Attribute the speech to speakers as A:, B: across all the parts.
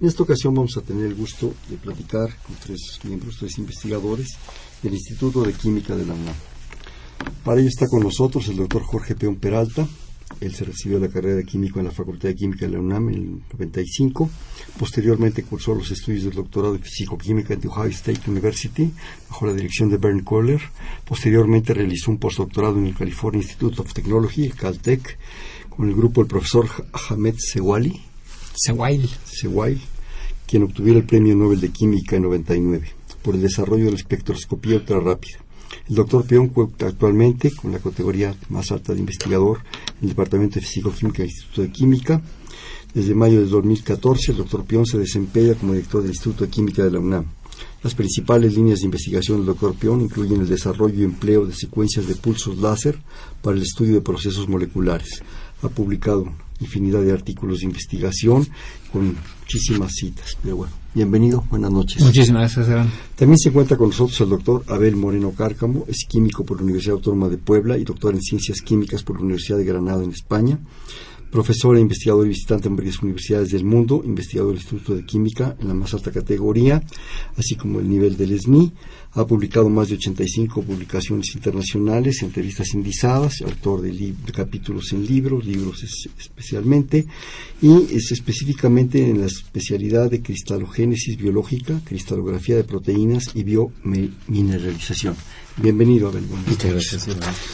A: En esta ocasión vamos a tener el gusto de platicar con tres miembros, tres investigadores del Instituto de Química de la UNAM. Para ello está con nosotros el doctor Jorge Peón Peralta. Él se recibió la carrera de químico en la Facultad de Química de la UNAM en el 95. Posteriormente cursó los estudios del doctorado en Físico-Química en The Ohio State University bajo la dirección de Bernd Kohler. Posteriormente realizó un postdoctorado en el California Institute of Technology, Caltech, con el grupo del profesor Ahmed Sewali.
B: Sewail.
A: Sewail, quien obtuviera el Premio Nobel de Química en 99 por el desarrollo de la espectroscopía ultrarrápida. El doctor Peón cuenta actualmente con la categoría más alta de investigador en el Departamento de Físico-Química del Instituto de Química. Desde mayo de 2014, el doctor Peón se desempeña como director del Instituto de Química de la UNAM. Las principales líneas de investigación del doctor Peón incluyen el desarrollo y empleo de secuencias de pulsos láser para el estudio de procesos moleculares. Ha publicado infinidad de artículos de investigación con muchísimas citas. Pero bueno, bienvenido, buenas noches.
B: Muchísimas gracias, Aaron.
A: También se encuentra con nosotros el doctor Abel Moreno Cárcamo, es químico por la Universidad Autónoma de Puebla y doctor en Ciencias Químicas por la Universidad de Granada en España. Profesor e investigador y visitante en varias universidades del mundo, investigador del Instituto de Química en la más alta categoría, así como el nivel del SNI. Ha publicado más de 85 publicaciones internacionales, entrevistas indizadas, autor de, de capítulos en libros, libros es, especialmente, y es específicamente en la especialidad de cristalogénesis biológica, cristalografía de proteínas y biomineralización. Bienvenido, Abel.
B: Muchas gracias.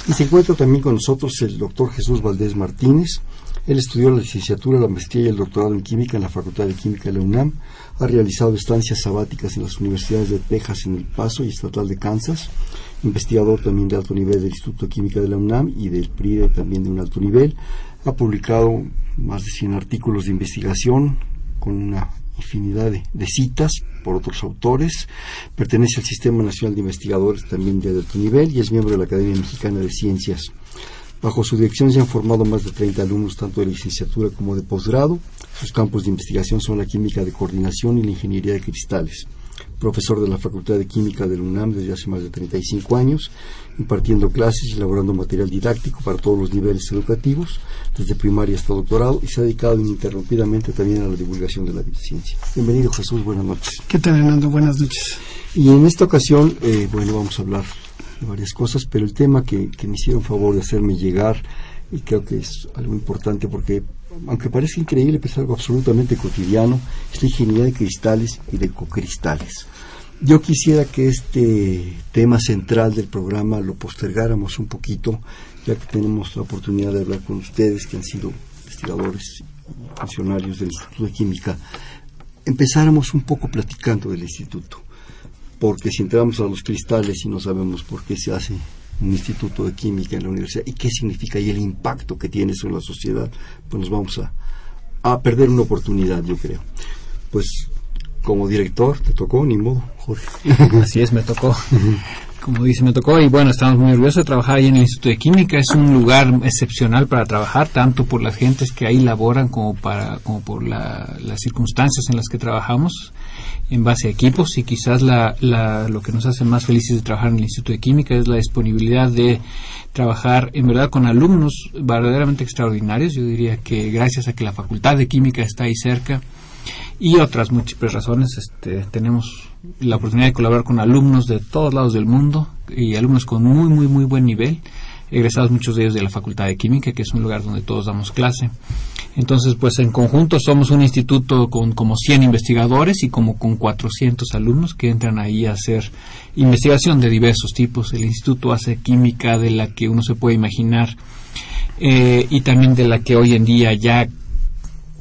A: Y se encuentra también con nosotros el doctor Jesús Valdés Martínez. Él estudió la licenciatura, la maestría y el doctorado en química en la Facultad de Química de la UNAM. Ha realizado estancias sabáticas en las universidades de Texas en El Paso y Estatal de Kansas. Investigador también de alto nivel del Instituto de Química de la UNAM y del PRIDE también de un alto nivel. Ha publicado más de 100 artículos de investigación con una infinidad de, de, citas por otros autores, pertenece al Sistema Nacional de Investigadores también de alto nivel y es miembro de la Academia Mexicana de Ciencias. Bajo su dirección se han formado más de 30 alumnos tanto de licenciatura como de posgrado. Sus campos de investigación son la química de coordinación y la ingeniería de cristales. Profesor de la Facultad de Química del UNAM desde hace más de 35 años, impartiendo clases y elaborando material didáctico para todos los niveles educativos, desde primaria hasta doctorado, y se ha dedicado ininterrumpidamente también a la divulgación de la ciencia. Bienvenido Jesús, buenas noches.
B: ¿Qué tal, Hernando? Buenas noches.
A: Y en esta ocasión, eh, bueno, vamos a hablar varias cosas, pero el tema que, me hicieron favor de hacerme llegar, y creo que es algo importante porque, aunque parece increíble, pues es algo absolutamente cotidiano, es la ingeniería de cristales y de cocristales. Yo quisiera que este tema central del programa lo postergáramos un poquito, ya que tenemos la oportunidad de hablar con ustedes, que han sido investigadores y funcionarios del Instituto de Química. Empezáramos un poco platicando del instituto porque si entramos a los cristales y no sabemos por qué se hace un instituto de química en la universidad y qué significa y el impacto que tiene eso en la sociedad, pues nos vamos a, a perder una oportunidad, yo creo. Pues como director te tocó, ni modo, Jorge.
B: Así es, me tocó. Como dice, me tocó y bueno, estamos muy orgullosos de trabajar ahí en el Instituto de Química. Es un lugar excepcional para trabajar, tanto por las gentes que ahí laboran como, para, como por la, las circunstancias en las que trabajamos en base a equipos y quizás la, la, lo que nos hace más felices de trabajar en el Instituto de Química es la disponibilidad de trabajar en verdad con alumnos verdaderamente extraordinarios. Yo diría que gracias a que la Facultad de Química está ahí cerca y otras múltiples razones, este, tenemos la oportunidad de colaborar con alumnos de todos lados del mundo y alumnos con muy, muy, muy buen nivel egresados muchos de ellos de la Facultad de Química, que es un lugar donde todos damos clase. Entonces, pues en conjunto somos un instituto con como 100 investigadores y como con 400 alumnos que entran ahí a hacer investigación de diversos tipos. El instituto hace química de la que uno se puede imaginar eh, y también de la que hoy en día ya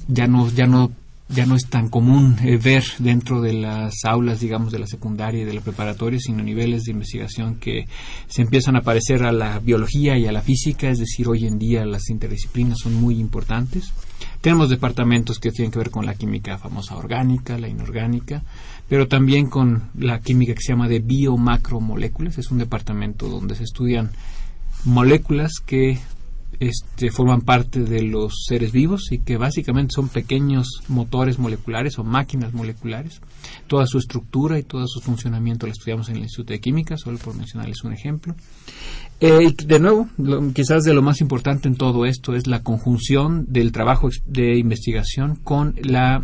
B: ya no ya no ya no es tan común eh, ver dentro de las aulas, digamos, de la secundaria y de la preparatoria, sino niveles de investigación que se empiezan a parecer a la biología y a la física, es decir, hoy en día las interdisciplinas son muy importantes. Tenemos departamentos que tienen que ver con la química famosa orgánica, la inorgánica, pero también con la química que se llama de biomacromoléculas. Es un departamento donde se estudian moléculas que este, forman parte de los seres vivos y que básicamente son pequeños motores moleculares o máquinas moleculares. Toda su estructura y todo su funcionamiento lo estudiamos en el Instituto de Química, solo por mencionarles un ejemplo. Eh, de nuevo, quizás de lo más importante en todo esto es la conjunción del trabajo de investigación con la,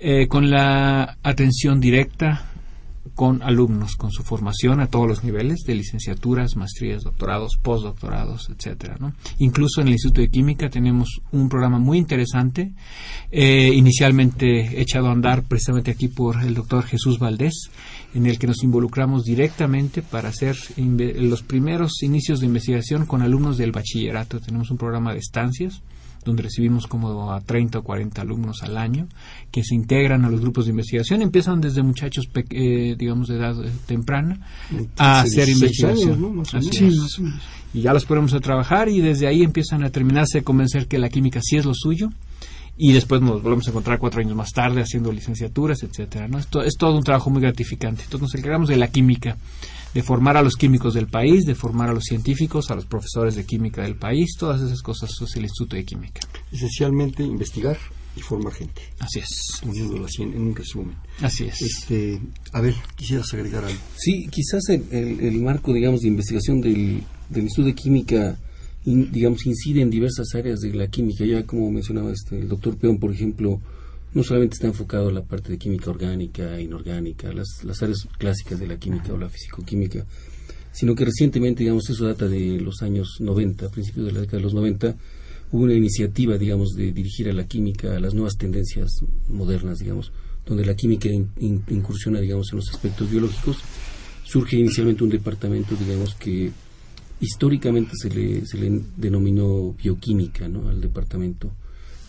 B: eh, con la atención directa con alumnos, con su formación a todos los niveles de licenciaturas, maestrías, doctorados, postdoctorados, etcétera. ¿no? Incluso en el Instituto de Química tenemos un programa muy interesante, eh, inicialmente echado a andar precisamente aquí por el doctor Jesús Valdés, en el que nos involucramos directamente para hacer los primeros inicios de investigación con alumnos del bachillerato. Tenemos un programa de estancias donde recibimos como a 30 o 40 alumnos al año que se integran a los grupos de investigación. Empiezan desde muchachos, eh, digamos, de edad eh, temprana a hacer investigación. Y ya los ponemos a trabajar y desde ahí empiezan a terminarse de convencer que la química sí es lo suyo y después nos volvemos a encontrar cuatro años más tarde haciendo licenciaturas, etcétera. ¿no? Esto es todo un trabajo muy gratificante. Entonces nos encargamos de la química de formar a los químicos del país, de formar a los científicos, a los profesores de química del país, todas esas cosas es el Instituto de Química.
A: Esencialmente investigar y formar gente.
B: Así es.
A: Uniéndolo así en, un resumen.
B: Así es.
A: Este, a ver, quisieras agregar algo.
C: Sí, quizás el, marco, digamos, de investigación del, del Instituto de Química, digamos, incide en diversas áreas de la química. Ya como mencionaba este, el doctor Peón, por ejemplo, no solamente está enfocado a la parte de química orgánica, inorgánica, las, las áreas clásicas de la química o la fisicoquímica, sino que recientemente, digamos, eso data de los años 90, a principios de la década de los 90, hubo una iniciativa, digamos, de dirigir a la química a las nuevas tendencias modernas, digamos, donde la química incursiona, digamos, en los aspectos biológicos. Surge inicialmente un departamento, digamos, que históricamente se le, se le denominó bioquímica, ¿no?, al departamento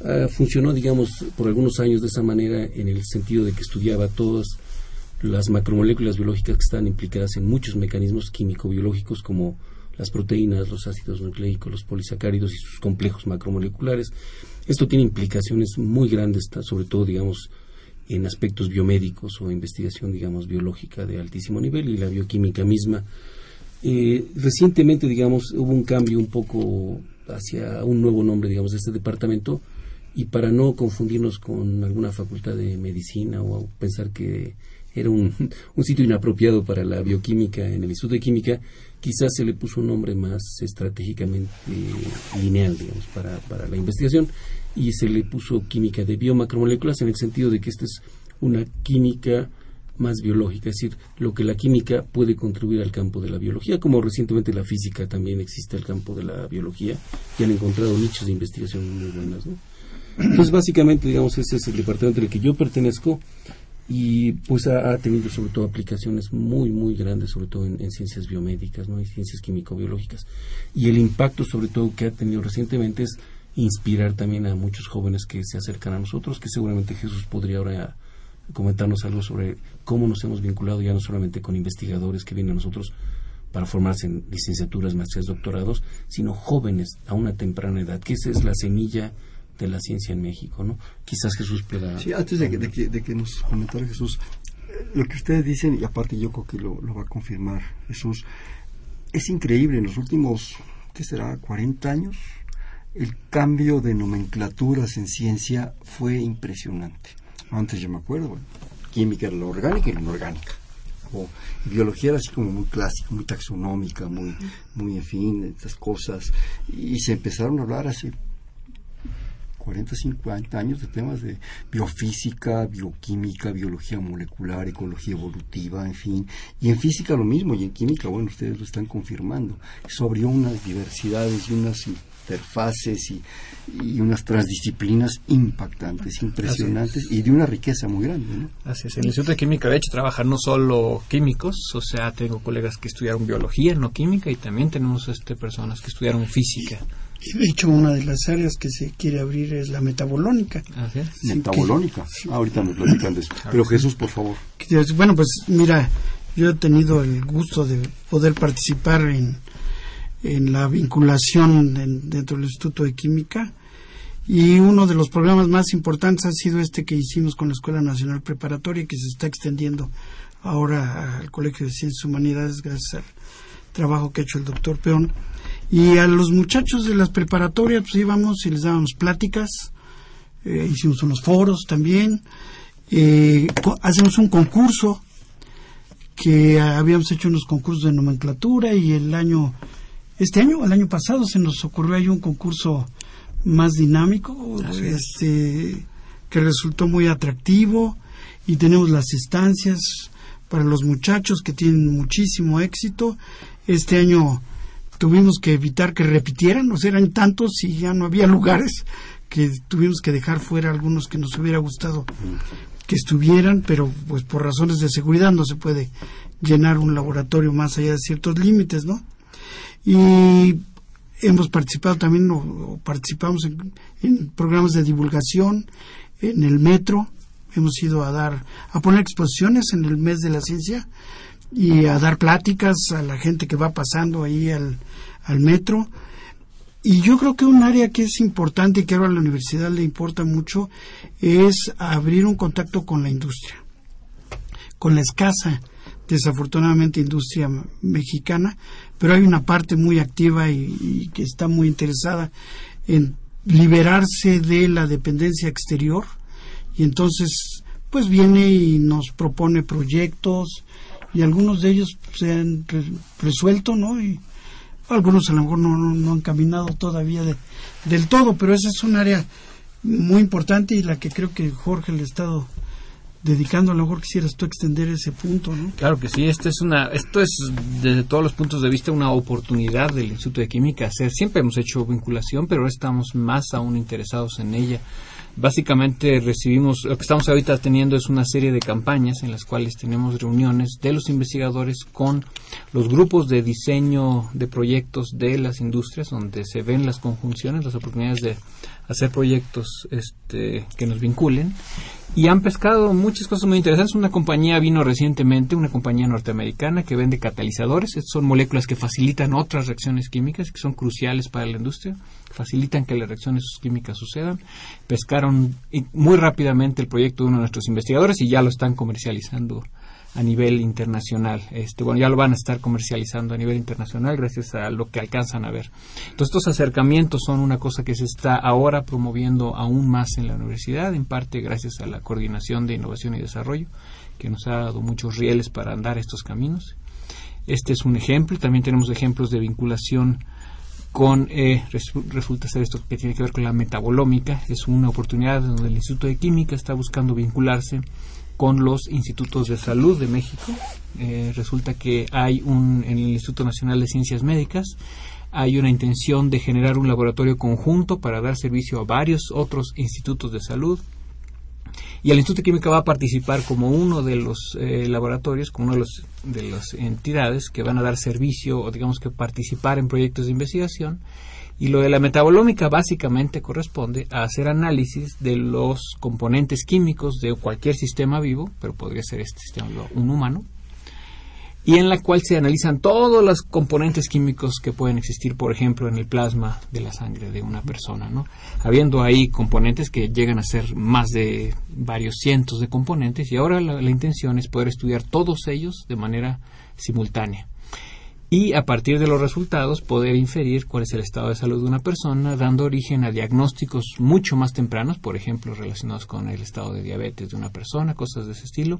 C: Ah, funcionó, digamos, por algunos años de esa manera en el sentido de que estudiaba todas las macromoléculas biológicas que están implicadas en muchos mecanismos químico-biológicos como las proteínas, los ácidos nucleicos, los polisacáridos y sus complejos macromoleculares. Esto tiene implicaciones muy grandes, sobre todo, digamos, en aspectos biomédicos o investigación, digamos, biológica de altísimo nivel y la bioquímica misma. Eh, recientemente, digamos, hubo un cambio un poco hacia un nuevo nombre, digamos, de este departamento, y para no confundirnos con alguna facultad de medicina o pensar que era un, sitio inapropiado para la bioquímica en el Instituto de Química, quizás se le puso un nombre más estratégicamente lineal, digamos, para, para la investigación y se le puso química de biomacromoléculas en el sentido de que esta es una química más biológica, es decir, lo que la química puede contribuir al campo de la biología, como recientemente la física también existe el campo de la biología y han encontrado nichos de investigación muy buenos. ¿no? Entonces, básicamente, digamos, ese es el departamento en el que yo pertenezco y pues ha, tenido sobre todo aplicaciones muy, muy grandes, sobre todo en, ciencias biomédicas, ¿no? Y ciencias químico-biológicas. Y el impacto, sobre todo, que ha tenido recientemente es inspirar también a muchos jóvenes que se acercan a nosotros, que seguramente Jesús podría ahora comentarnos algo sobre cómo nos hemos vinculado ya no solamente con investigadores que vienen a nosotros para formarse en licenciaturas, maestrías, doctorados, sino jóvenes a una temprana edad, que esa es la semilla de la ciencia en México, ¿no? Quizás Jesús pueda...
A: Sí, antes de que, de que, nos comentara Jesús, lo que ustedes dicen, y aparte yo creo que lo, lo va a confirmar Jesús, es increíble, en los últimos, ¿qué será?, 40 años, el cambio de nomenclaturas en ciencia fue impresionante. Antes yo me acuerdo, química era la orgánica y la inorgánica. O biología era así como muy clásica, muy taxonómica, muy, muy en fin, estas cosas. Y se empezaron a hablar así 40, 50 años de temas de biofísica, bioquímica, biología molecular, ecología evolutiva, en fin. Y en física lo mismo, y en química, bueno, ustedes lo están confirmando. Eso abrió unas diversidades y unas interfaces y, unas transdisciplinas impactantes, impresionantes y de una riqueza muy grande. ¿no?
B: Así es. En el Instituto de Química, de hecho, trabajan no solo químicos, o sea, tengo colegas que estudiaron biología, no química, y también tenemos este, personas que estudiaron física.
D: De hecho, una de las áreas que se quiere abrir es la metabolónica.
A: Metabolónica. ahorita nos platican de eso. Pero Jesús, por favor.
D: Bueno, pues mira, yo he tenido el gusto de poder participar en, en la vinculación dentro del Instituto de Química Y uno de los programas más importantes ha sido este que hicimos con la Escuela Nacional Preparatoria, que se está extendiendo ahora al Colegio de Ciencias Humanidades gracias al trabajo que ha hecho el doctor Peón. Y a los muchachos de las preparatorias, pues íbamos y les dábamos pláticas, eh, hicimos unos foros también, eh, hacemos un concurso, que habíamos hecho unos concursos de nomenclatura y el año, este año, el año pasado se nos ocurrió ahí un concurso más dinámico, este, que resultó muy atractivo y tenemos las estancias para los muchachos que tienen muchísimo éxito. Este año tuvimos que evitar que repitieran, o sea, eran tantos y ya no había lugares que tuvimos que dejar fuera algunos que nos hubiera gustado que estuvieran, pero pues por razones de seguridad no se puede llenar un laboratorio más allá de ciertos límites, ¿no? Y hemos participado también, o, participamos en, programas de divulgación en el metro, hemos ido a dar, a poner exposiciones en el mes de la ciencia y a dar pláticas a la gente que va pasando ahí al, al metro. Y yo creo que un área que es importante y que ahora a la universidad le importa mucho es abrir un contacto con la industria, con la escasa, desafortunadamente, industria mexicana, pero hay una parte muy activa y, que está muy interesada en liberarse de la dependencia exterior y entonces pues viene y nos propone proyectos y algunos de ellos se han resuelto, ¿no? Y algunos a lo mejor no, no, han caminado todavía del todo, pero esa es un área muy importante y la que creo que Jorge le ha estado dedicando, a lo mejor quisieras tú extender ese punto, ¿no?
B: Claro que sí, esto es una, esto es desde todos los puntos de vista una oportunidad del Instituto de Química hacer. Siempre hemos hecho vinculación, pero ahora estamos más aún interesados en ella. Básicamente recibimos, lo que estamos ahorita teniendo es una serie de campañas en las cuales tenemos reuniones de los investigadores con los grupos de diseño de proyectos de las industrias, donde se ven las conjunciones, las oportunidades de hacer proyectos este, que nos vinculen y han pescado muchas cosas muy interesantes. Una compañía vino recientemente, una compañía norteamericana que vende catalizadores. Son moléculas que facilitan otras reacciones químicas que son cruciales para la industria, facilitan que las reacciones químicas sucedan. Pescaron muy rápidamente el proyecto de uno de nuestros investigadores y ya lo están comercializando a nivel internacional. Este, bueno, ya lo van a estar comercializando a nivel internacional gracias a lo que alcanzan a ver. Entonces, estos acercamientos son una cosa que se está ahora promoviendo aún más en la universidad, en parte gracias a la coordinación de innovación y desarrollo, que nos ha dado muchos rieles para andar estos caminos. Este es un ejemplo. También tenemos ejemplos de vinculación con, eh, resulta ser esto que tiene que ver con la metabolómica. Es una oportunidad donde el Instituto de Química está buscando vincularse con los institutos de salud de México. Eh, resulta que hay un, en el Instituto Nacional de Ciencias Médicas, hay una intención de generar un laboratorio conjunto para dar servicio a varios otros institutos de salud. Y el Instituto de Química va a participar como uno de los eh, laboratorios, como uno de, los, de las entidades que van a dar servicio o digamos que participar en proyectos de investigación. Y lo de la metabolómica básicamente corresponde a hacer análisis de los componentes químicos de cualquier sistema vivo, pero podría ser este sistema vivo, un humano, y en la cual se analizan todos los componentes químicos que pueden existir, por ejemplo, en el plasma de la sangre de una persona, ¿no? Habiendo ahí componentes que llegan a ser más de varios cientos de componentes y ahora la intención es poder estudiar todos ellos de manera simultánea y a partir de los resultados poder inferir cuál es el estado de salud de una persona, dando origen a diagnósticos mucho más tempranos, por ejemplo, relacionados con el estado de diabetes de una persona, cosas de ese estilo,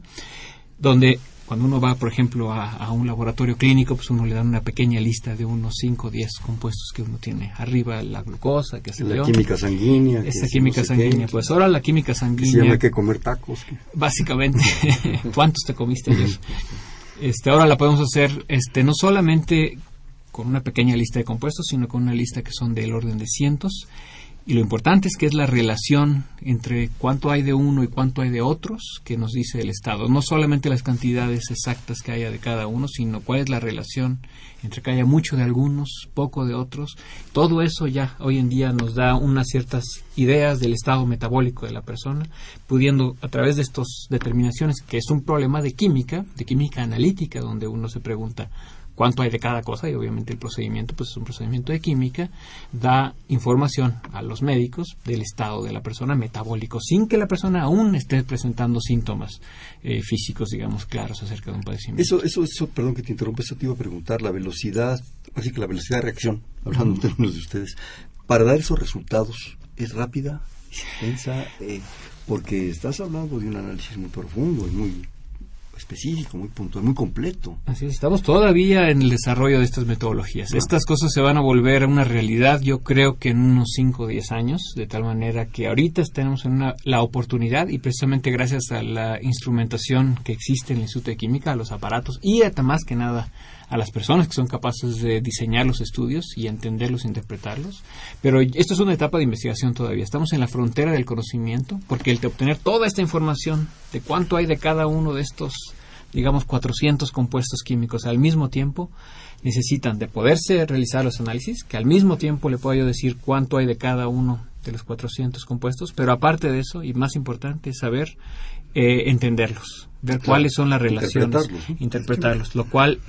B: donde cuando uno va, por ejemplo, a, un laboratorio clínico, pues uno le da una pequeña lista de unos 5 o 10 compuestos que uno tiene arriba, la glucosa, que se
A: La química sanguínea.
B: Esta química sanguínea. pues ahora la química sanguínea.
A: Se llama que comer tacos.
B: Básicamente, ¿cuántos te comiste ayer? Este, ahora la podemos hacer este, no solamente con una pequeña lista de compuestos, sino con una lista que son del orden de cientos y lo importante es que es la relación entre cuánto hay de uno y cuánto hay de otros que nos dice el Estado. No solamente las cantidades exactas que haya de cada uno, sino cuál es la relación entre que haya mucho de algunos, poco de otros. Todo eso ya hoy en día nos da unas ciertas ideas del estado metabólico de la persona, pudiendo a través de estas determinaciones, que es un problema de química, de química analítica, donde uno se pregunta cuánto hay de cada cosa y obviamente el procedimiento pues es un procedimiento de química, da información a los médicos del estado de la persona metabólico sin que la persona aún esté presentando síntomas eh, físicos, digamos, claros acerca de un padecimiento.
A: Eso, eso, eso, perdón que te interrumpa, eso te iba a preguntar, la velocidad, así que la velocidad de reacción, hablando en términos de ustedes, para dar esos resultados, ¿es rápida? ¿Es intensa? Eh, porque estás hablando de un análisis muy profundo y muy específico, muy puntual, muy completo.
B: Así es, estamos todavía en el desarrollo de estas metodologías. Estas cosas se van a volver a una realidad, yo creo que en unos 5 o 10 años, de tal manera que ahorita tenemos en una, la oportunidad y precisamente gracias a la instrumentación que existe en el Instituto de Química, a los aparatos y hasta más que nada a las personas que son capaces de diseñar los estudios y entenderlos, interpretarlos. Pero esto es una etapa de investigación todavía. Estamos en la frontera del conocimiento, porque el de obtener toda esta información de cuánto hay de cada uno de estos, digamos, 400 compuestos químicos al mismo tiempo, necesitan de poderse realizar los análisis, que al mismo tiempo le puedo yo decir cuánto hay de cada uno de los 400 compuestos, pero aparte de eso, y más importante, saber eh, entenderlos, ver cuáles son las relaciones, interpretarlos, interpretarlos, lo cual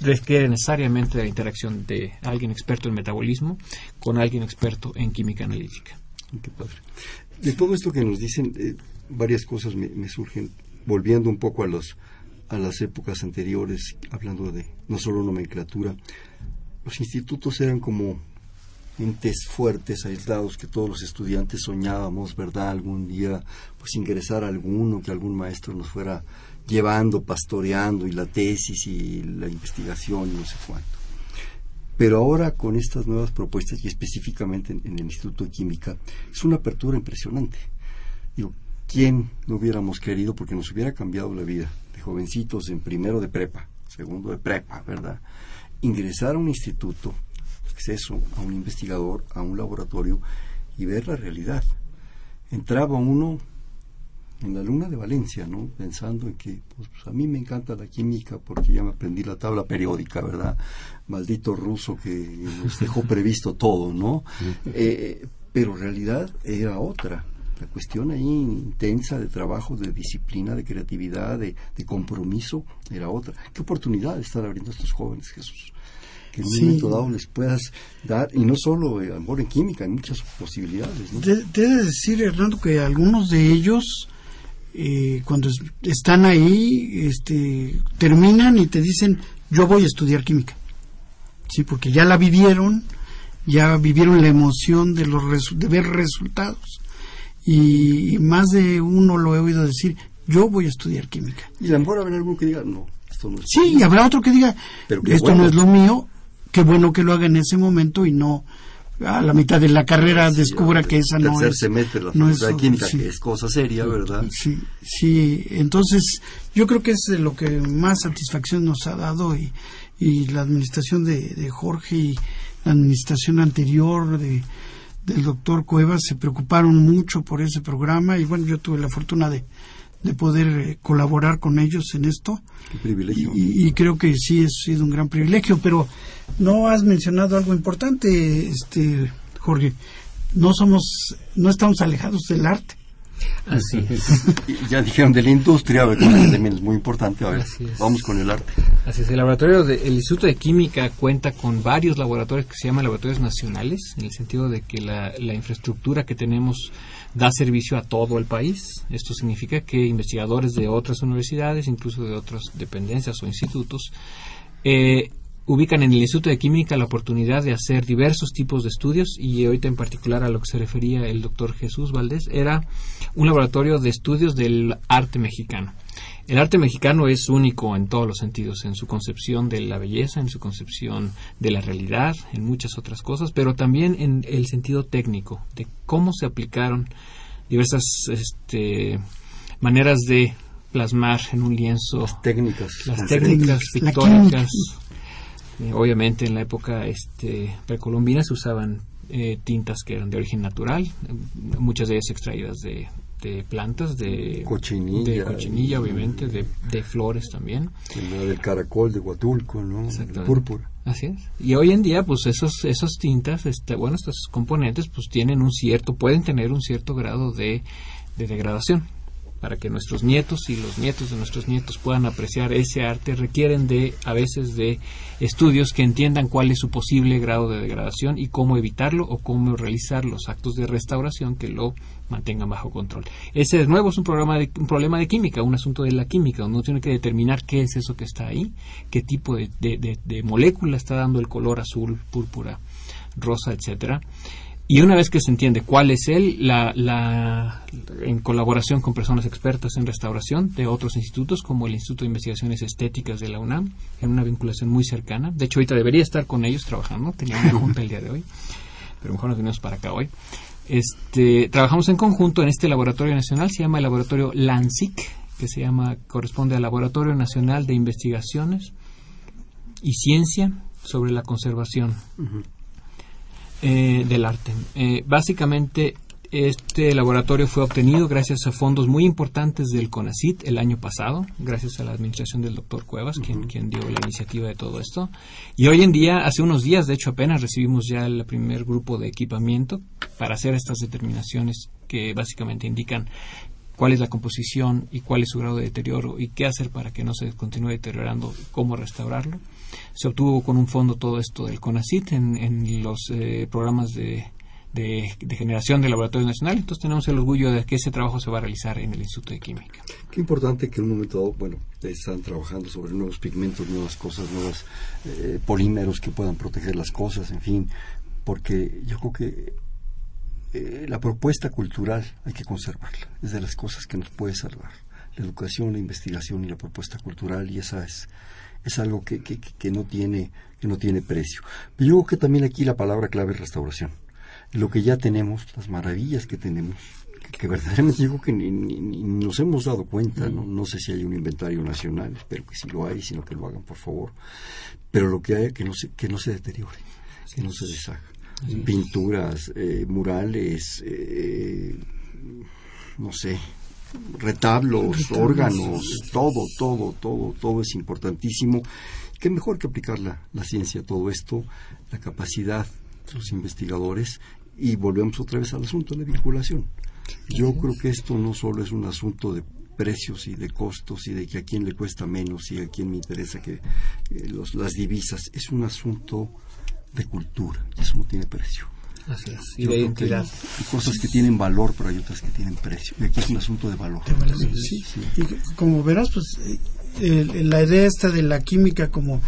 B: requiere necesariamente la interacción de alguien experto en metabolismo con alguien experto en química analítica.
A: Qué. De todo esto que nos dicen, eh, varias cosas me, me, surgen, volviendo un poco a, los, a las épocas anteriores, hablando de no solo nomenclatura, los institutos eran como entes fuertes, aislados, que todos los estudiantes soñábamos, ¿verdad? Algún día, pues ingresar a alguno, que algún maestro nos fuera llevando, pastoreando, y la tesis y la investigación y no sé cuánto. Pero ahora con estas nuevas propuestas y específicamente en, el Instituto de Química, es una apertura impresionante. Digo, ¿quién no hubiéramos querido? Porque nos hubiera cambiado la vida de jovencitos en primero de prepa, segundo de prepa, ¿verdad? Ingresar a un instituto, acceso a un investigador, a un laboratorio y ver la realidad. Entraba uno en la luna de Valencia, ¿no? Pensando en que, pues, a mí me encanta la química porque ya me aprendí la tabla periódica, ¿verdad? Maldito ruso que nos dejó previsto todo, ¿no? Eh, pero realidad era otra. La cuestión ahí intensa de trabajo, de disciplina, de creatividad, de, de compromiso, era otra. ¿Qué oportunidad estar abriendo estos jóvenes, Jesús? que en un sí. momento dado les puedas dar, y no solo eh, amor en química, hay muchas posibilidades. ¿no?
D: Debe decir, Hernando, que algunos de ellos eh, cuando están ahí, este, terminan y te dicen, yo voy a estudiar química. Sí, porque ya la vivieron, ya vivieron la emoción de, los de ver resultados. Y, más de uno lo he oído decir, yo voy a estudiar química.
A: Y a lo mejor habrá alguno que diga, no, esto no es
D: Sí, y habrá otro que diga, esto bueno. no es lo mío, qué bueno que lo haga en ese momento y no a la mitad de la carrera sí, descubra que esa no es
A: semestre la no es sí, que es cosa seria verdad
D: sí sí. Entonces yo creo que es lo que más satisfacción nos ha dado y, y la administración de, de, Jorge y la administración anterior de del doctor Cuevas se preocuparon mucho por ese programa y bueno yo tuve la fortuna de de poder eh, colaborar con ellos en esto.
A: Qué privilegio.
D: Y, y, creo que sí ha sido un gran privilegio, pero no has mencionado algo importante, este Jorge. No somos, no estamos alejados del arte.
B: Así es.
A: ya dijeron de la industria, también es muy importante. A ver, vamos con el arte.
B: Así es. El laboratorio del Instituto de Química cuenta con varios laboratorios que se llaman laboratorios nacionales, en el sentido de que la, la infraestructura que tenemos da servicio a todo el país. Esto significa que investigadores de otras universidades, incluso de otras dependencias o institutos, eh, ubican en el Instituto de Química la oportunidad de hacer diversos tipos de estudios y ahorita en particular a lo que se refería el doctor Jesús Valdés era un laboratorio de estudios del arte mexicano. El arte mexicano es único en todos los sentidos, en su concepción de la belleza, en su concepción de la realidad, en muchas otras cosas, pero también en el sentido técnico, de cómo se aplicaron diversas este, maneras de plasmar en un lienzo
A: las técnicas,
B: las, las técnicas pictóricas. Eh, obviamente en la época este, precolombina se usaban eh, tintas que eran de origen natural, muchas de ellas extraídas de, de plantas, de
A: cochinilla,
B: de cochinilla obviamente, de, de, flores también.
A: La del caracol de Huatulco, ¿no? El púrpura.
B: Así es. Y hoy en día, pues esos, esas tintas, este, bueno, estos componentes, pues tienen un cierto, pueden tener un cierto grado de, de degradación. para que nuestros nietos y los nietos de nuestros nietos puedan apreciar ese arte requieren de a veces de estudios que entiendan cuál es su posible grado de degradación y cómo evitarlo o cómo realizar los actos de restauración que lo mantengan bajo control. Ese de nuevo es un programa de, un problema de química, un asunto de la química, donde uno tiene que determinar qué es eso que está ahí, qué tipo de, molécula está dando el color azul, púrpura, rosa, etcétera y una vez que se entiende cuál es él, la, en colaboración con personas expertas en restauración de otros institutos, como el Instituto de Investigaciones Estéticas de la UNAM, en una vinculación muy cercana. De hecho, ahorita debería estar con ellos trabajando, tenía una junta el día de hoy, pero mejor nos venimos para acá hoy. Este, trabajamos en conjunto en este laboratorio nacional, se llama el laboratorio LANSIC, que se llama, corresponde al Laboratorio Nacional de Investigaciones y Ciencia sobre la Conservación. Eh, del arte. Eh, básicamente, este laboratorio fue obtenido gracias a fondos muy importantes del CONACIT el año pasado, gracias a la administración del doctor Cuevas, quien, quien dio la iniciativa de todo esto. Y hoy en día, hace unos días, de hecho apenas recibimos ya el primer grupo de equipamiento para hacer estas determinaciones que básicamente indican cuál es la composición y cuál es su grado de deterioro y qué hacer para que no se continúe deteriorando, cómo restaurarlo. Se obtuvo con un fondo todo esto del CONACIT en, los eh, programas de, generación del Laboratorio Nacional. Entonces tenemos el orgullo de que ese trabajo se va a realizar en el Instituto de Química.
A: Qué importante que en un momento dado, bueno, están trabajando sobre nuevos pigmentos, nuevas cosas, nuevos eh, polímeros que puedan proteger las cosas, en fin, porque yo creo que eh, la propuesta cultural hay que conservarla. Es de las cosas que nos puede salvar. La educación, la investigación y la propuesta cultural, y esa es es algo que, que, que, no tiene, que no tiene precio. Pero yo creo que también aquí la palabra clave es restauración. Lo que ya tenemos, las maravillas que tenemos, que, verdaderamente digo que ni, nos hemos dado cuenta, ¿no? no sé si hay un inventario nacional, espero que sí lo hay, sino que lo hagan por favor, pero lo que hay que no se, que no se deteriore, que no se deshaga. Pinturas, eh, murales, eh, no sé, retablos, órganos, todo, todo, todo, todo es importantísimo. Qué mejor que aplicar la, ciencia a todo esto, la capacidad de los investigadores y volvemos otra vez al asunto de la vinculación. Yo creo que esto no solo es un asunto de precios y de costos y de que a quién le cuesta menos y a quién me interesa que eh, los, las divisas, es un asunto de cultura, eso no tiene precio.
B: Así Y de identidad.
A: Hay cosas que tienen valor, pero hay otras que tienen precio. Y aquí es un asunto de valor.
D: Y como verás, pues eh, la idea esta de la química como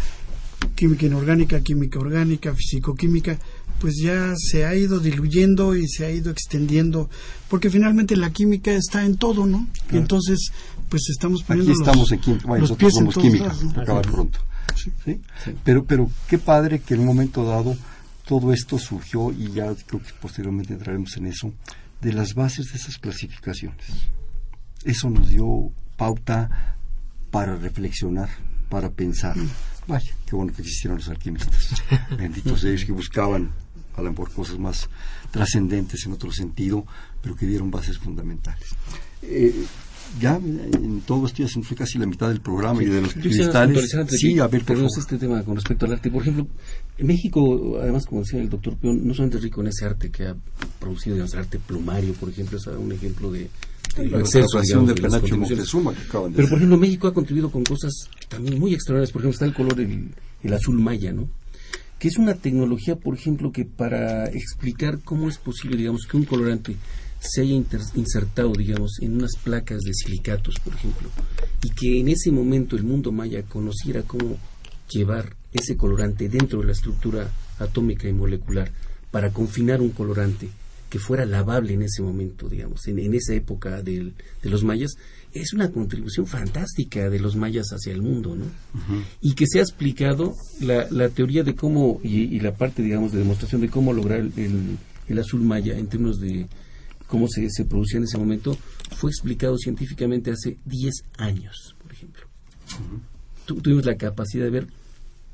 D: química inorgánica, química orgánica, fisicoquímica, pues ya se ha ido diluyendo y se ha ido extendiendo, porque finalmente la química está en todo, ¿no? Y entonces, pues estamos poniendo
A: Aquí estamos en química, bueno, nosotros somos química, acaba pronto. ¿Sí? Pero, pero qué padre que en un momento dado todo esto surgió, y ya creo que posteriormente entraremos en eso, de las bases de esas clasificaciones. Eso nos dio pauta para reflexionar, para pensar. Mm. Vaya, qué bueno que existieron los alquimistas. Benditos ellos que buscaban a lo mejor cosas más trascendentes en otro sentido, pero que dieron bases fundamentales. Eh, ya en todo esto ya se fue casi la mitad del programa y de los cristales.
C: Sí, a ver, este tema con respecto al arte. Por ejemplo, en México, además, como decía el doctor Peón, no solamente es rico en ese arte que ha producido, digamos, arte plumario, por ejemplo, es un ejemplo de,
A: la exceso, de, Penacho Moctezuma que acaban
C: de Pero, por ejemplo, México ha contribuido con cosas también muy extraordinarias. Por ejemplo, está el color, el, el azul maya, ¿no? Que es una tecnología, por ejemplo, que para explicar cómo es posible, digamos, que un colorante se haya insertado, digamos, en unas placas de silicatos, por ejemplo, y que en ese momento el mundo maya conociera cómo llevar ese colorante dentro de la estructura atómica y molecular para confinar un colorante que fuera lavable en ese momento, digamos, en, esa época de los mayas, es una contribución fantástica de los mayas hacia el mundo, ¿no? Y que se ha explicado la, la teoría de cómo, y, la parte, digamos, de demostración de cómo lograr el, el azul maya en términos de, cómo se, se producía en ese momento, fue explicado científicamente hace 10 años, por ejemplo. tuvimos la capacidad de ver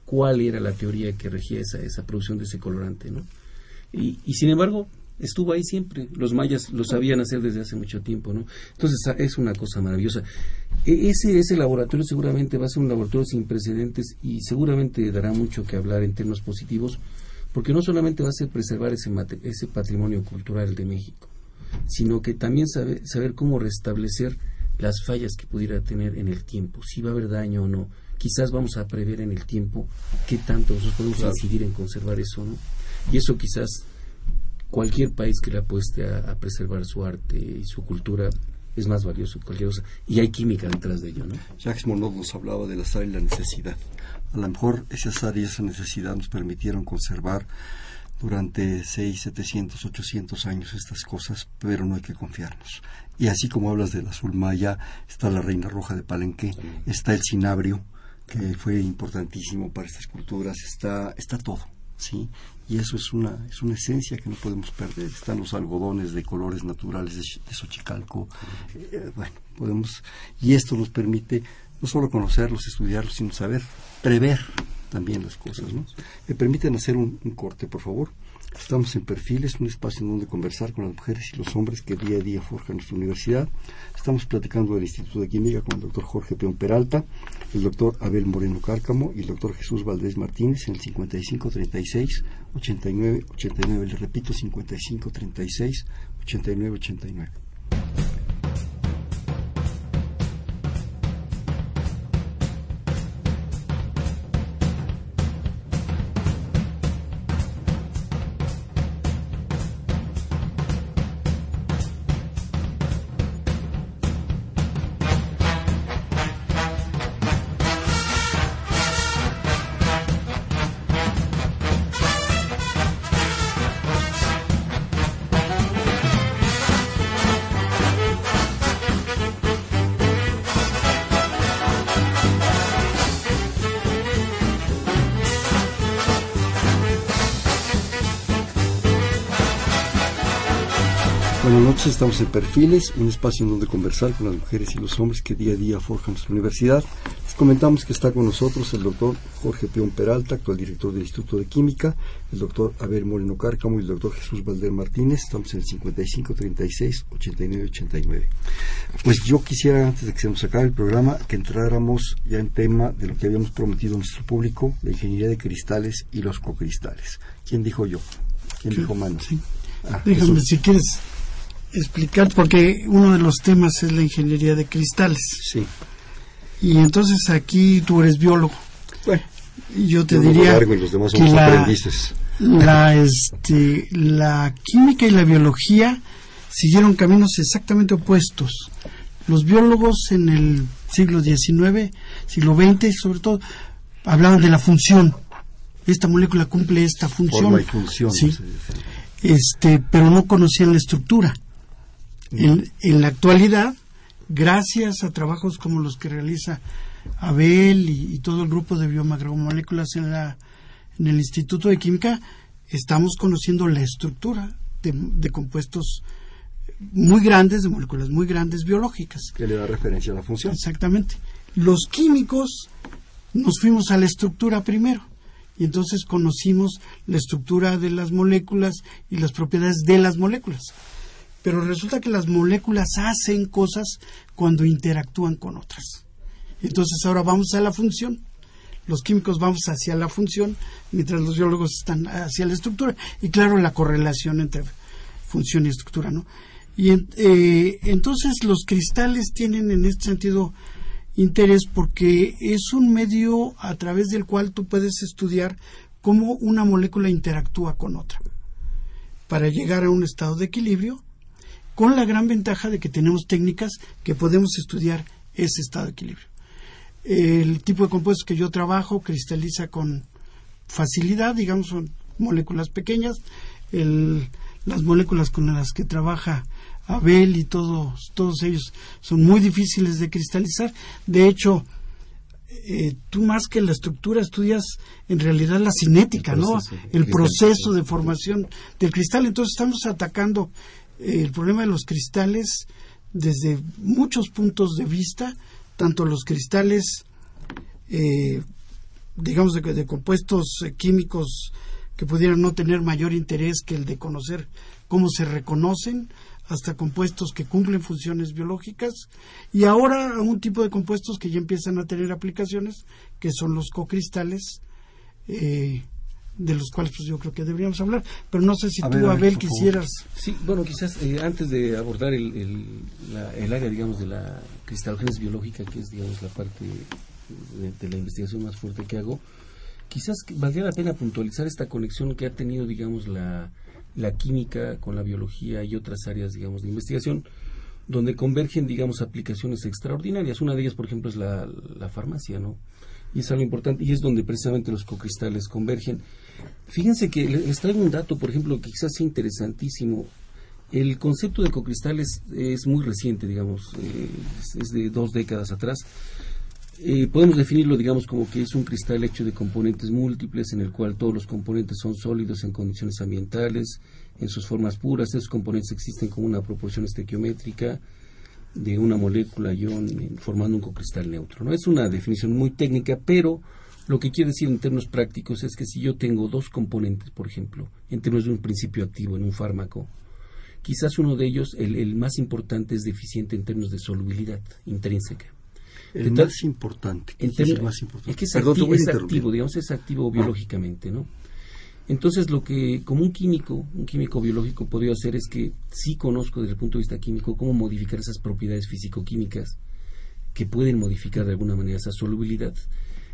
C: cuál era la teoría que regía esa, esa producción de ese colorante, ¿no? Y, y, sin embargo, estuvo ahí siempre. Los mayas lo sabían hacer desde hace mucho tiempo, ¿no? Entonces, es una cosa maravillosa. E, ese, ese laboratorio seguramente va a ser un laboratorio sin precedentes y seguramente dará mucho que hablar en términos positivos, porque no solamente va a ser preservar ese, ese patrimonio cultural de México, sino que también saber cómo restablecer las fallas que pudiera tener en el tiempo, si va a haber daño o no. Quizás vamos a prever en el tiempo qué tanto nosotros podemos incidir en conservar eso, ¿no? Y eso quizás cualquier país que le apueste a, preservar su arte y su cultura es más valioso que cualquier cosa. Y hay química detrás de ello, ¿no?
A: Jacques Monod nos hablaba del azar y la necesidad. A lo mejor ese azar y esa necesidad nos permitieron conservar durante 6, 700, 800 años estas cosas, pero no hay que confiarnos. Y así como hablas del azul maya, está la reina roja de Palenque, está el cinabrio, que fue importantísimo para estas culturas, está, está todo, ¿sí? Y eso es una, es una esencia que no podemos perder. Están los algodones de colores naturales de, de Xochicalco, eh, bueno, podemos, y esto nos permite no solo conocerlos, estudiarlos, sino saber prever también las cosas. ¿no? Me permiten hacer un, corte, por favor. Estamos en Perfiles, un espacio en donde conversar con las mujeres y los hombres que día a día forjan nuestra universidad. Estamos platicando del Instituto de Química con el doctor Jorge Peón Peralta, el doctor Abel Moreno Cárcamo y el doctor Jesús Valdés Martínez en el 5536 89 89. Le repito, 5536 estamos en Perfiles, un espacio en donde conversar con las mujeres y los hombres que día a día forjan nuestra universidad. Les comentamos que está con nosotros el doctor Jorge Peón Peralta, actual director del Instituto de Química, el doctor Abel Moreno Cárcamo y el doctor Jesús Valder Martínez. Estamos en el 55 36 89 89. Pues yo quisiera, antes de que se nos acabe el programa, que entráramos ya en tema de lo que habíamos prometido a nuestro público, la ingeniería de cristales y los cocristales. ¿Quién dijo yo? ¿Quién dijo Mano?
D: Sí. Ah, Déjame, si quieres explicar, porque uno de los temas es la ingeniería de cristales.
A: Sí.
D: Y entonces aquí tú eres biólogo.
A: Bueno,
D: y yo te diría
A: que la,
D: la, este, la química y la biología siguieron caminos exactamente opuestos. Los biólogos en el siglo XIX, siglo XX sobre todo, hablaban de la función. Esta molécula cumple esta función.
A: y función.
D: Sí. Este, pero no conocían la estructura. En, la actualidad, gracias a trabajos como los que realiza Abel y, todo el grupo de biomacromoléculas en, la, en el Instituto de Química, estamos conociendo la estructura de, compuestos muy grandes, de moléculas muy grandes biológicas.
A: Que le da referencia a la función.
D: Exactamente. Los químicos nos fuimos a la estructura primero y entonces conocimos la estructura de las moléculas y las propiedades de las moléculas pero resulta que las moléculas hacen cosas cuando interactúan con otras. Entonces ahora vamos a la función. Los químicos vamos hacia la función, mientras los biólogos están hacia la estructura. Y claro, la correlación entre función y estructura, ¿no? Y eh, entonces los cristales tienen en este sentido interés porque es un medio a través del cual tú puedes estudiar cómo una molécula interactúa con otra para llegar a un estado de equilibrio con la gran ventaja de que tenemos técnicas que podemos estudiar ese estado de equilibrio. El tipo de compuestos que yo trabajo cristaliza con facilidad, digamos, son moléculas pequeñas. las moléculas con las que trabaja Abel y todos, todos ellos son muy difíciles de cristalizar. De hecho, eh, tú más que la estructura estudias en realidad la cinética, ¿no? El proceso de formación del cristal. Entonces estamos atacando el problema de los cristales desde muchos puntos de vista, tanto los cristales, eh, digamos, de, compuestos químicos que pudieran no tener mayor interés que el de conocer cómo se reconocen, hasta compuestos que cumplen funciones biológicas, y ahora un tipo de compuestos que ya empiezan a tener aplicaciones, que son los cocristales, eh, de los cuales pues yo creo que deberíamos hablar. Pero no sé si
A: A
D: tú,
A: ver, Abel,
D: quisieras...
C: Sí, bueno, quizás eh, antes de abordar el, el, la- el área, digamos, de la cristalogénesis biológica, que es, digamos, la parte de, de la investigación más fuerte que hago, quizás valdría la pena puntualizar esta conexión que ha tenido, digamos, la, la química con la biología y otras áreas, digamos, de investigación, donde convergen, digamos, aplicaciones extraordinarias. Una de ellas, por ejemplo, es la, la farmacia, ¿no? Y es algo importante, y es donde precisamente los cocristales convergen. Fíjense que le- les traigo un dato, por ejemplo, que quizás sea interesantísimo. El concepto de cocristales es muy reciente, digamos, eh, es- de dos décadas atrás. Eh, podemos definirlo, digamos, como que es un cristal hecho de componentes múltiples, en el cual todos los componentes son sólidos en condiciones ambientales, en sus formas puras. Esos componentes existen como una proporción estequiométrica de una molécula ion formando un cocristal neutro. ¿no? Es una definición muy técnica, pero lo que quiere decir en términos prácticos es que si yo tengo dos componentes, por ejemplo, en términos de un principio activo en un fármaco, quizás uno de ellos, el, el más importante, es deficiente en términos de solubilidad intrínseca.
A: El
C: tal-
A: más importante.
C: en
A: ¿qué es el
C: términos-
A: más importante?
C: es que es,
A: Perdón, te
C: acti-
A: voy a
C: es activo, digamos, es activo biológicamente, ¿no? Entonces, lo que como un químico, un químico biológico podría hacer es que sí conozco desde el punto de vista químico cómo modificar esas propiedades físico-químicas que pueden modificar de alguna manera esa solubilidad.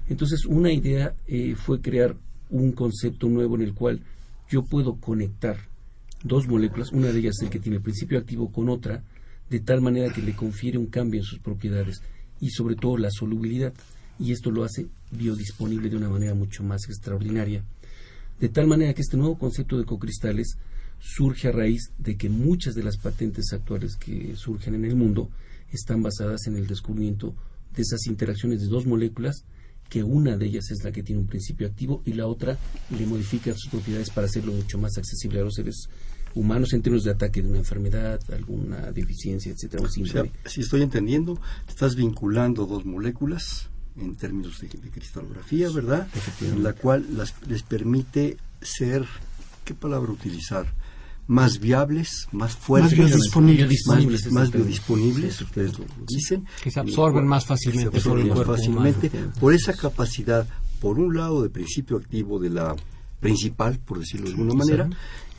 C: Entonces, una idea eh, fue crear un concepto nuevo en el cual yo puedo conectar dos moléculas, una de ellas el que tiene el principio activo con otra, de tal manera que le confiere un cambio en sus propiedades y sobre todo la solubilidad. Y esto lo hace biodisponible de una manera mucho más extraordinaria. De tal manera que este nuevo concepto de cocristales surge a raíz de que muchas de las patentes actuales que surgen en el mundo están basadas en el descubrimiento de esas interacciones de dos moléculas que una de ellas es la que tiene un principio activo y la otra le modifica sus propiedades para hacerlo mucho más accesible a los seres humanos en términos de ataque de una enfermedad, alguna deficiencia, etcétera,
A: O sea, si estoy entendiendo, estás vinculando dos moléculas en términos de, de cristalografía, ¿verdad? En la cual las, les permite ser, ¿qué palabra utilizar? Más viables, más fuertes,
D: biodisponibles.
C: Biodisponibles,
A: más, biodisponibles, ustedes lo, dicen.
B: Que se absorben más fácilmente por el
A: más fácilmente
C: humano.
A: por esa capacidad, por un lado, de principio activo de la principal, por decirlo de alguna manera,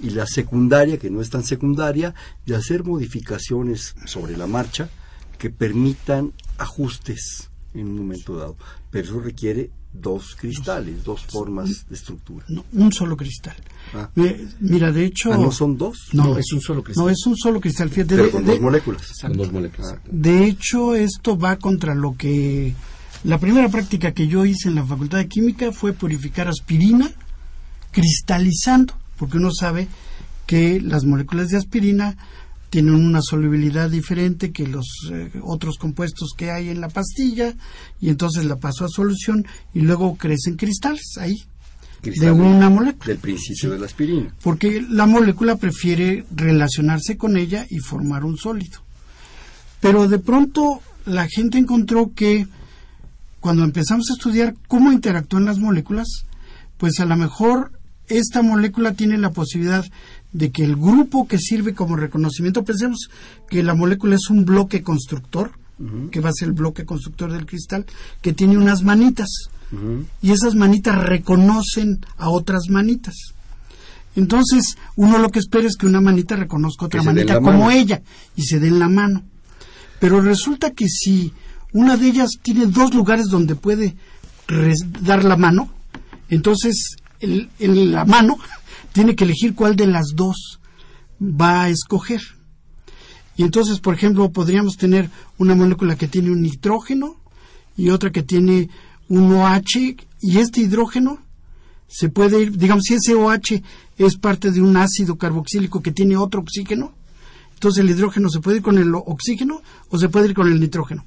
A: y la secundaria, que no es tan secundaria, de hacer modificaciones sobre la marcha que permitan ajustes en un momento dado. Pero eso requiere dos cristales, dos formas de estructura.
D: No, un solo cristal.
A: Ah.
D: Me- mira, de hecho...
A: Ah, ¿no son dos?
D: No,
C: No, es un solo cristal.
D: No, es un solo cristal. Fíjate,
A: Pero
D: de-
A: con
D: de-
A: dos moléculas.
C: Con dos moléculas.
A: Ah.
D: De hecho, esto va contra lo que... La primera práctica que yo hice en la Facultad de Química fue purificar aspirina cristalizando, porque uno sabe que las moléculas de aspirina tienen una solubilidad diferente que los eh, otros compuestos que hay en la pastilla y entonces la paso a solución y luego crecen cristales ahí de una molécula
A: Del principio de la aspirina.
D: porque la molécula prefiere relacionarse con ella y formar un sólido. Pero de pronto la gente encontró que cuando empezamos a estudiar cómo interactúan las moléculas, pues a lo mejor esta molécula tiene la posibilidad de que el grupo que sirve como reconocimiento, pensemos que la molécula es un bloque constructor, que va a ser el bloque constructor del cristal, que tiene unas manitas y esas manitas reconocen a otras manitas. Entonces, uno lo que espera es que una manita reconozca otra manita como
A: mano.
D: ella y se den la mano. Pero resulta que si una de ellas tiene dos lugares donde puede dar la mano, entonces el, el- la mano tiene que elegir cuál de las dos va a escoger. Y entonces, por ejemplo, podríamos tener una molécula que tiene un nitrógeno y otra que tiene un OH y este hidrógeno se puede ir, digamos, si ese OH es parte de un ácido carboxílico que tiene otro oxígeno, entonces el hidrógeno se puede ir con el oxígeno o se puede ir con el nitrógeno.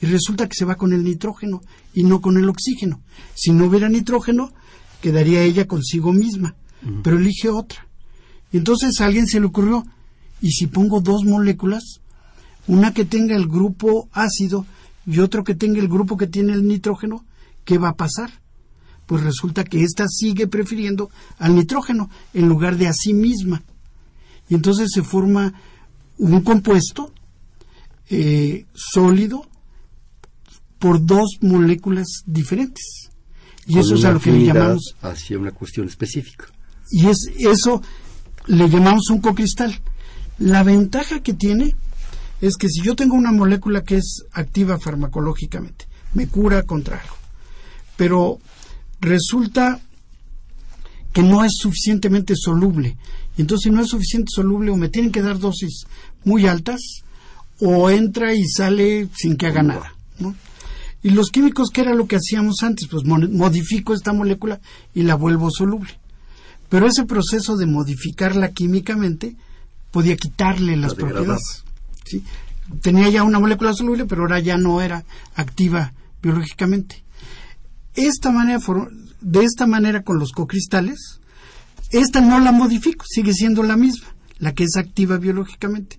D: Y resulta que se va con el nitrógeno y no con el oxígeno. Si no hubiera nitrógeno, quedaría ella consigo misma, pero elige otra. Y entonces a alguien se le ocurrió, ¿y si pongo dos moléculas? Una que tenga el grupo ácido y otro que tenga el grupo que tiene el nitrógeno, ¿qué va a pasar? Pues resulta que ésta sigue prefiriendo al nitrógeno en lugar de a sí misma. Y entonces se forma un compuesto eh, sólido por dos moléculas diferentes. Y eso es a lo que le llamamos
A: hacia una cuestión específica.
D: Y es eso le llamamos un cocristal. La ventaja que tiene es que si yo tengo una molécula que es activa farmacológicamente, me cura contra algo, pero resulta que no es suficientemente soluble. Y entonces, si no es suficiente soluble, o me tienen que dar dosis muy altas, o entra y sale sin que haga nada. Y los químicos, ¿qué era lo que hacíamos antes? Pues modifico esta molécula y la vuelvo soluble. Pero ese proceso de modificarla químicamente podía quitarle las propiedades. ¿sí? Tenía ya una molécula soluble, pero ahora ya no era activa biológicamente. Esta manera, de esta manera con los cocristales, esta no la modifico, sigue siendo la misma, la que es activa biológicamente.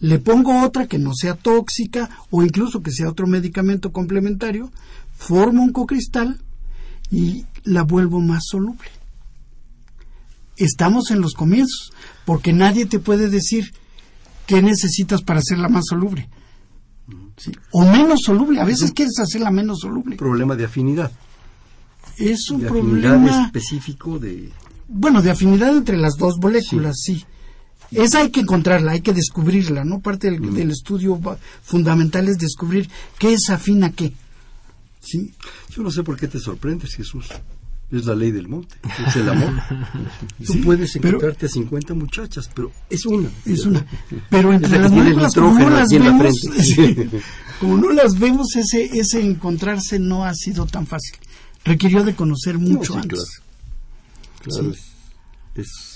D: Le pongo otra que no sea tóxica o incluso que sea otro medicamento complementario, formo un cocristal y la vuelvo más soluble estamos en los comienzos, porque nadie te puede decir qué necesitas para hacerla más soluble. O menos soluble, a veces quieres hacerla menos soluble.
A: Problema de afinidad.
D: Es un problema
A: específico de...
D: Bueno, de afinidad entre las dos moléculas, sí. Esa hay que encontrarla, hay que descubrirla, ¿no? Parte del, del, estudio fundamental es descubrir qué es afín a qué. ¿Sí?
A: Yo no sé por qué te sorprendes, Jesús es la ley del monte, es el amor. Tú puedes encontrarte a 50 muchachas, pero es una.
D: Es una. Pero entre las moléculas, como no las vemos, como no las vemos, ese, ese encontrarse no ha sido tan fácil. Requirió de conocer mucho antes.
A: Claro, es es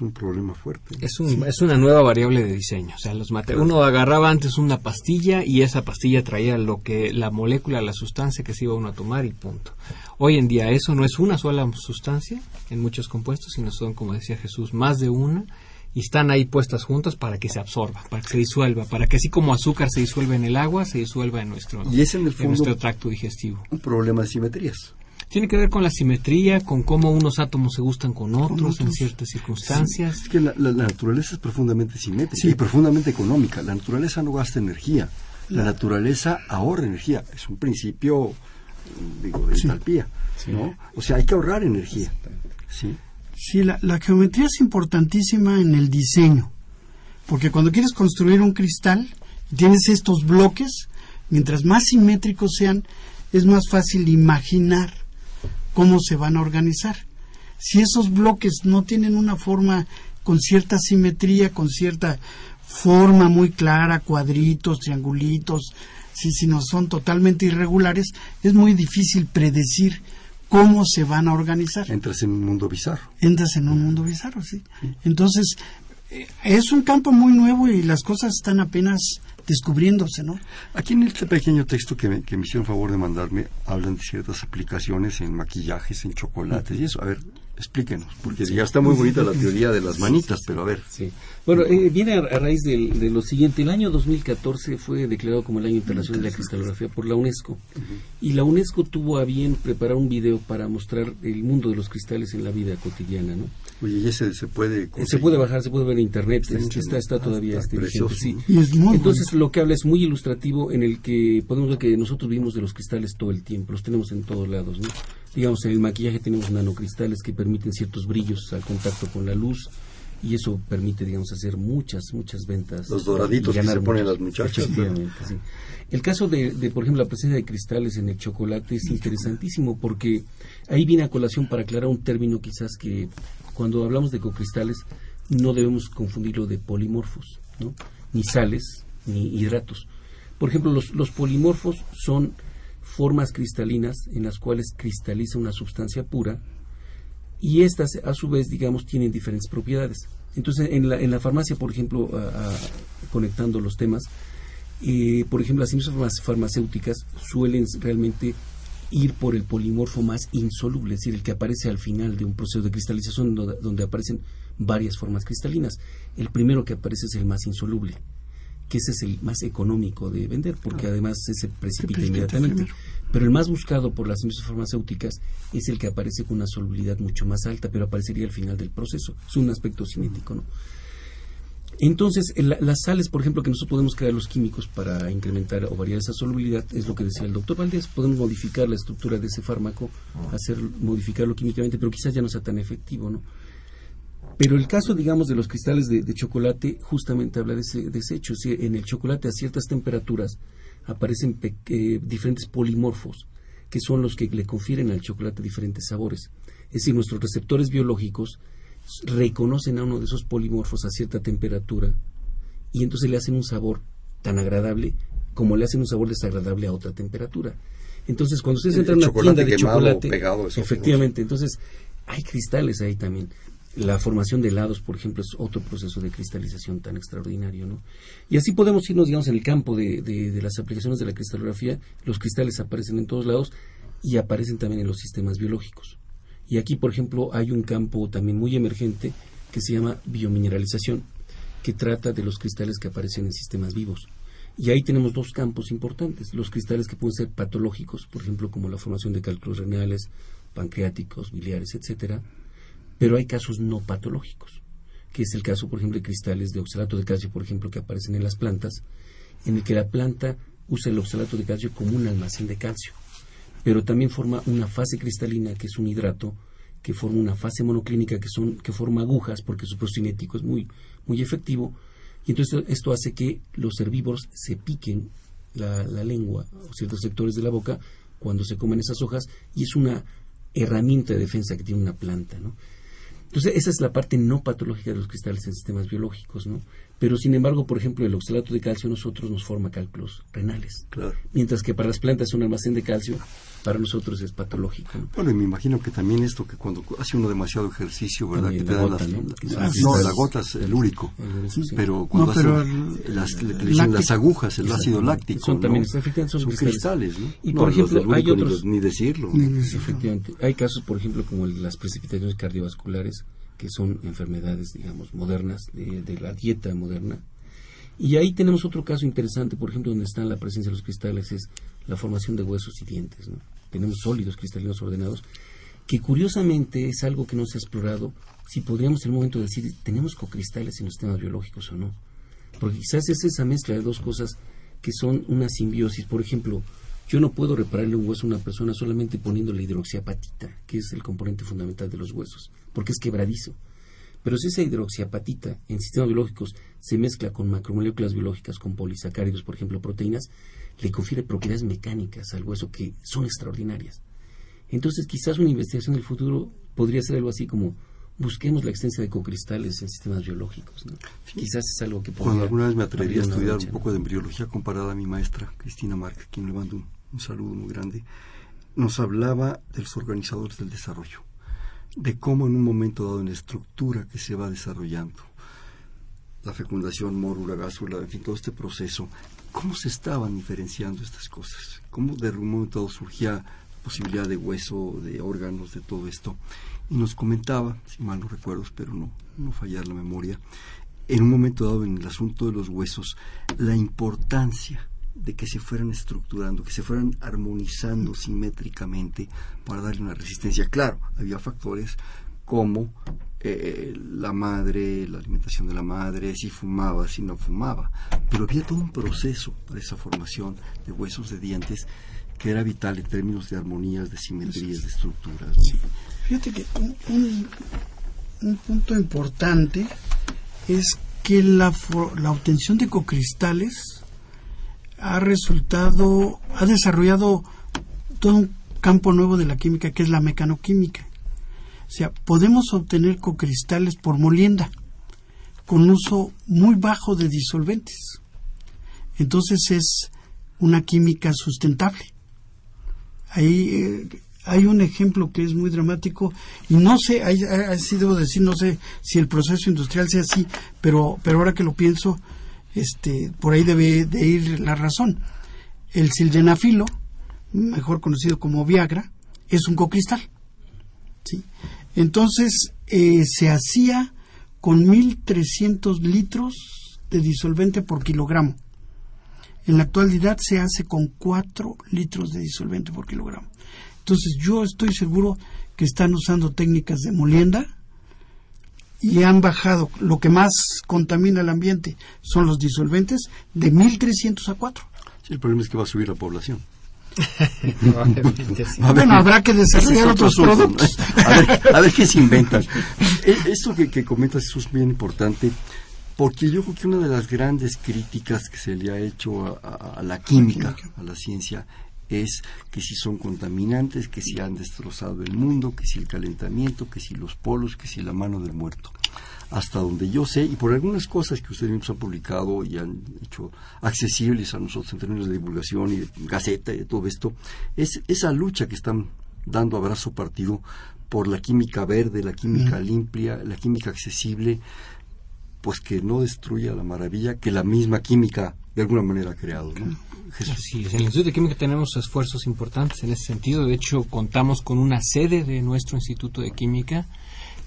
A: un problema fuerte.
B: Es, es una nueva variable de diseño. O sea, los uno agarraba antes una pastilla y esa pastilla traía lo que la molécula, la sustancia que se iba uno a tomar y punto. Hoy en día eso no es una sola sustancia en muchos compuestos, sino son, como decía Jesús, más de una y están ahí puestas juntas para que se absorba, para que se disuelva, para que así como azúcar se disuelve en el agua, se disuelva en nuestro,
A: y es en, el
B: en nuestro tracto digestivo.
A: Un problema de simetrías
B: tiene que ver con la simetría, con cómo unos átomos se gustan con otros, en ciertas circunstancias.
A: es que la, naturaleza es profundamente simétrica y profundamente económica. La naturaleza no gasta energía. La naturaleza ahorra energía. Es un principio, digo, de entalpía. ¿no? O sea, hay que ahorrar energía. Sí,
D: sí la, la geometría es importantísima en el diseño. Porque cuando quieres construir un cristal, tienes estos bloques, mientras más simétricos sean, es más fácil imaginar cómo se van a organizar. Si esos bloques no tienen una forma con cierta simetría, con cierta forma muy clara, cuadritos, triangulitos, si, si no son totalmente irregulares, es muy difícil predecir cómo se van a organizar.
A: Entras en un mundo bizarro.
D: Entras en un mundo bizarro, sí. Entonces, eh, es un campo muy nuevo y las cosas están apenas descubriéndose, ¿no?
A: Aquí en este pequeño texto que me, que me hicieron favor de mandarme, hablan de ciertas aplicaciones en maquillajes, en chocolates y eso. A ver, explíquenos, porque ya está muy bonita la teoría de las manitas, pero a ver.
C: Sí. Bueno, eh, viene a, raíz de, lo siguiente. El año 2014 fue declarado como el Año Internacional de la Cristalografía por la UNESCO. Y la UNESCO tuvo a bien preparar un video para mostrar el mundo de los cristales en la vida cotidiana, ¿no?
A: Oye, ¿y ese se puede
C: Se puede bajar, se puede ver en internet, está, está, todavía este, sí. Entonces lo que habla es muy ilustrativo en el que podemos ver que nosotros vivimos de los cristales todo el tiempo, los tenemos en todos lados, ¿no? Digamos, en el maquillaje tenemos nanocristales que permiten ciertos brillos al contacto con la luz y eso permite, digamos, hacer muchas, muchas ventas.
A: Los doraditos que se ponen las muchachas.
C: Sí. El caso de, de, por ejemplo, la presencia de cristales en el chocolate es interesantísimo porque ahí viene a colación para aclarar un término quizás que cuando hablamos de cocristales no debemos confundirlo de polimorfos, ¿no? ni sales ni hidratos. Por ejemplo, los, los polimorfos son formas cristalinas en las cuales cristaliza una sustancia pura y estas a su vez digamos tienen diferentes propiedades entonces en la, en la farmacia por ejemplo conectando los temas eh, por ejemplo las mismas farmacéuticas suelen realmente ir por el polimorfo más insoluble, es decir, el que aparece al final de un proceso de cristalización donde aparecen varias formas cristalinas. El primero que aparece es el más insoluble que ese es el más económico de vender, porque además se precipita inmediatamente. Pero el más buscado por las empresas farmacéuticas es el que aparece con una solubilidad mucho más alta, pero aparecería al final del proceso. Es un aspecto cinético, ¿no? Entonces, las sales, por ejemplo, que nosotros podemos crear los químicos para incrementar o variar esa solubilidad, es lo que decía el doctor Valdés, podemos modificar la estructura de ese fármaco, hacer modificarlo químicamente, pero quizás ya no sea tan efectivo, ¿no? Pero el caso, digamos, de los cristales de, chocolate justamente habla de ese, desecho. en el chocolate a ciertas temperaturas aparecen eh, diferentes polimorfos, que son los que le confieren al chocolate diferentes sabores. Es decir, nuestros receptores biológicos reconocen a uno de esos polimorfos a cierta temperatura y entonces le hacen un sabor tan agradable como le hacen un sabor desagradable a otra temperatura. Entonces, cuando ustedes entran a una tienda de chocolate, efectivamente, entonces hay cristales ahí también. La formación de helados, por ejemplo, es otro proceso de cristalización tan extraordinario, ¿no? Y así podemos irnos, digamos, en el campo de, de las aplicaciones de la cristalografía. Los cristales aparecen en todos lados y aparecen también en los sistemas biológicos. Y aquí, por ejemplo, hay un campo también muy emergente que se llama biomineralización, que trata de los cristales que aparecen en sistemas vivos. Y ahí tenemos dos campos importantes, los cristales que pueden ser patológicos, por ejemplo, como la formación de cálculos renales, pancreáticos, biliares, etcétera, pero hay casos no patológicos, que es el caso, por ejemplo, de cristales de oxalato de calcio, por ejemplo, que aparecen en las plantas, en el que la planta usa el oxalato de calcio como un almacén de calcio pero también forma una fase cristalina, que es un hidrato, que forma una fase monoclínica, que, son, que forma agujas, porque su cinético es muy, muy efectivo, y entonces esto hace que los herbívoros se piquen la, la lengua o ciertos sectores de la boca cuando se comen esas hojas, y es una herramienta de defensa que tiene una planta, ¿no? Entonces, esa es la parte no patológica de los cristales en sistemas biológicos, ¿no? Pero, sin embargo, por ejemplo, el oxalato de calcio a nosotros nos forma cálculos renales.
A: Claro.
C: Mientras que para las plantas es un almacén de calcio, para nosotros es patológico.
A: Bueno, y me imagino que también esto que cuando hace uno demasiado ejercicio, ¿verdad? que te dan las, ¿no? la gota es el úrico, pero cuando las, las, agujas, el ácido láctico,
C: son también son,
A: cristales, ¿no?
C: Y por ejemplo, hay otros
A: ni, decirlo.
C: Efectivamente, hay casos, por ejemplo, como las precipitaciones cardiovasculares que son enfermedades, digamos, modernas de, la dieta moderna, y ahí tenemos otro caso interesante, por ejemplo, donde está la presencia de los cristales, es la formación de huesos y dientes. Tenemos sólidos cristalinos ordenados, que curiosamente es algo que no se ha explorado, si podríamos en un momento decir, ¿tenemos cocristales en los sistemas biológicos o no? Porque quizás es esa mezcla de dos cosas que son una simbiosis. Por ejemplo, yo no puedo repararle un hueso a una persona solamente poniéndole hidroxiapatita, que es el componente fundamental de los huesos, porque es quebradizo. Pero si esa hidroxiapatita en sistemas biológicos se mezcla con macromoléculas biológicas, con polisacáridos, por ejemplo, proteínas, le confiere propiedades mecánicas al hueso que son extraordinarias. Entonces, quizás una investigación del futuro podría ser algo así como busquemos la existencia de cocristales en sistemas biológicos. Quizás es algo que podría...
A: Cuando alguna vez me atrevería a estudiar un poco de embriología comparada a mi maestra, Cristina Marca, quien le mando un saludo muy grande, nos hablaba de los organizadores del desarrollo de cómo en un momento dado en la estructura que se va desarrollando, la fecundación, mórula, gásula, en fin, todo este proceso, cómo se estaban diferenciando estas cosas, cómo de un momento dado surgía posibilidad de hueso, de órganos, de todo esto. Y nos comentaba, si mal no recuerdo, pero no, no fallar la memoria, en un momento dado en el asunto de los huesos, la importancia de que se fueran estructurando, que se fueran armonizando simétricamente para darle una resistencia. Claro, había factores como eh, la madre, la alimentación de la madre, si fumaba, si no fumaba, pero había todo un proceso para esa formación de huesos, de dientes, que era vital en términos de armonías, de simetrías, de estructuras.
D: Fíjate que un, un, punto importante es que la, la obtención de cocristales ha resultado, ha desarrollado todo un campo nuevo de la química que es la mecanoquímica. O sea, podemos obtener cocristales por molienda con uso muy bajo de disolventes. Entonces es una química sustentable. Ahí eh, hay un ejemplo que es muy dramático y no sé, así debo decir, no sé si el proceso industrial sea así, pero, pero ahora que lo pienso, este, por ahí debe de ir la razón. El sildenafilo, mejor conocido como Viagra, es un cocristal. ¿sí? Entonces, eh, se hacía con 1.300 litros de disolvente por kilogramo. En la actualidad se hace con 4 litros de disolvente por kilogramo. Entonces, yo estoy seguro que están usando técnicas de molienda y han bajado. Lo que más contamina el ambiente son los disolventes de 1.300 a 4.
A: Sí, el problema es que va a subir la población.
D: bueno, habrá que desarrollar otros productos.
A: A ver, qué se inventan. Eh, esto que, que comentas es bien importante porque yo creo que una de las grandes críticas que se le ha hecho a, la química, a la ciencia, es que si son contaminantes, que si han destrozado el mundo, que si el calentamiento, que si los polos, que si la mano del muerto. Hasta donde yo sé, y por algunas cosas que ustedes mismos han publicado y han hecho accesibles a nosotros en términos de divulgación y de gaceta y de todo esto, es esa lucha que están dando abrazo partido por la química verde, la química limpia, la química accesible, pues que no destruya la maravilla que la misma química de alguna manera creado. ¿no?
B: en el Instituto de Química tenemos esfuerzos importantes en ese sentido. De hecho, contamos con una sede de nuestro Instituto de Química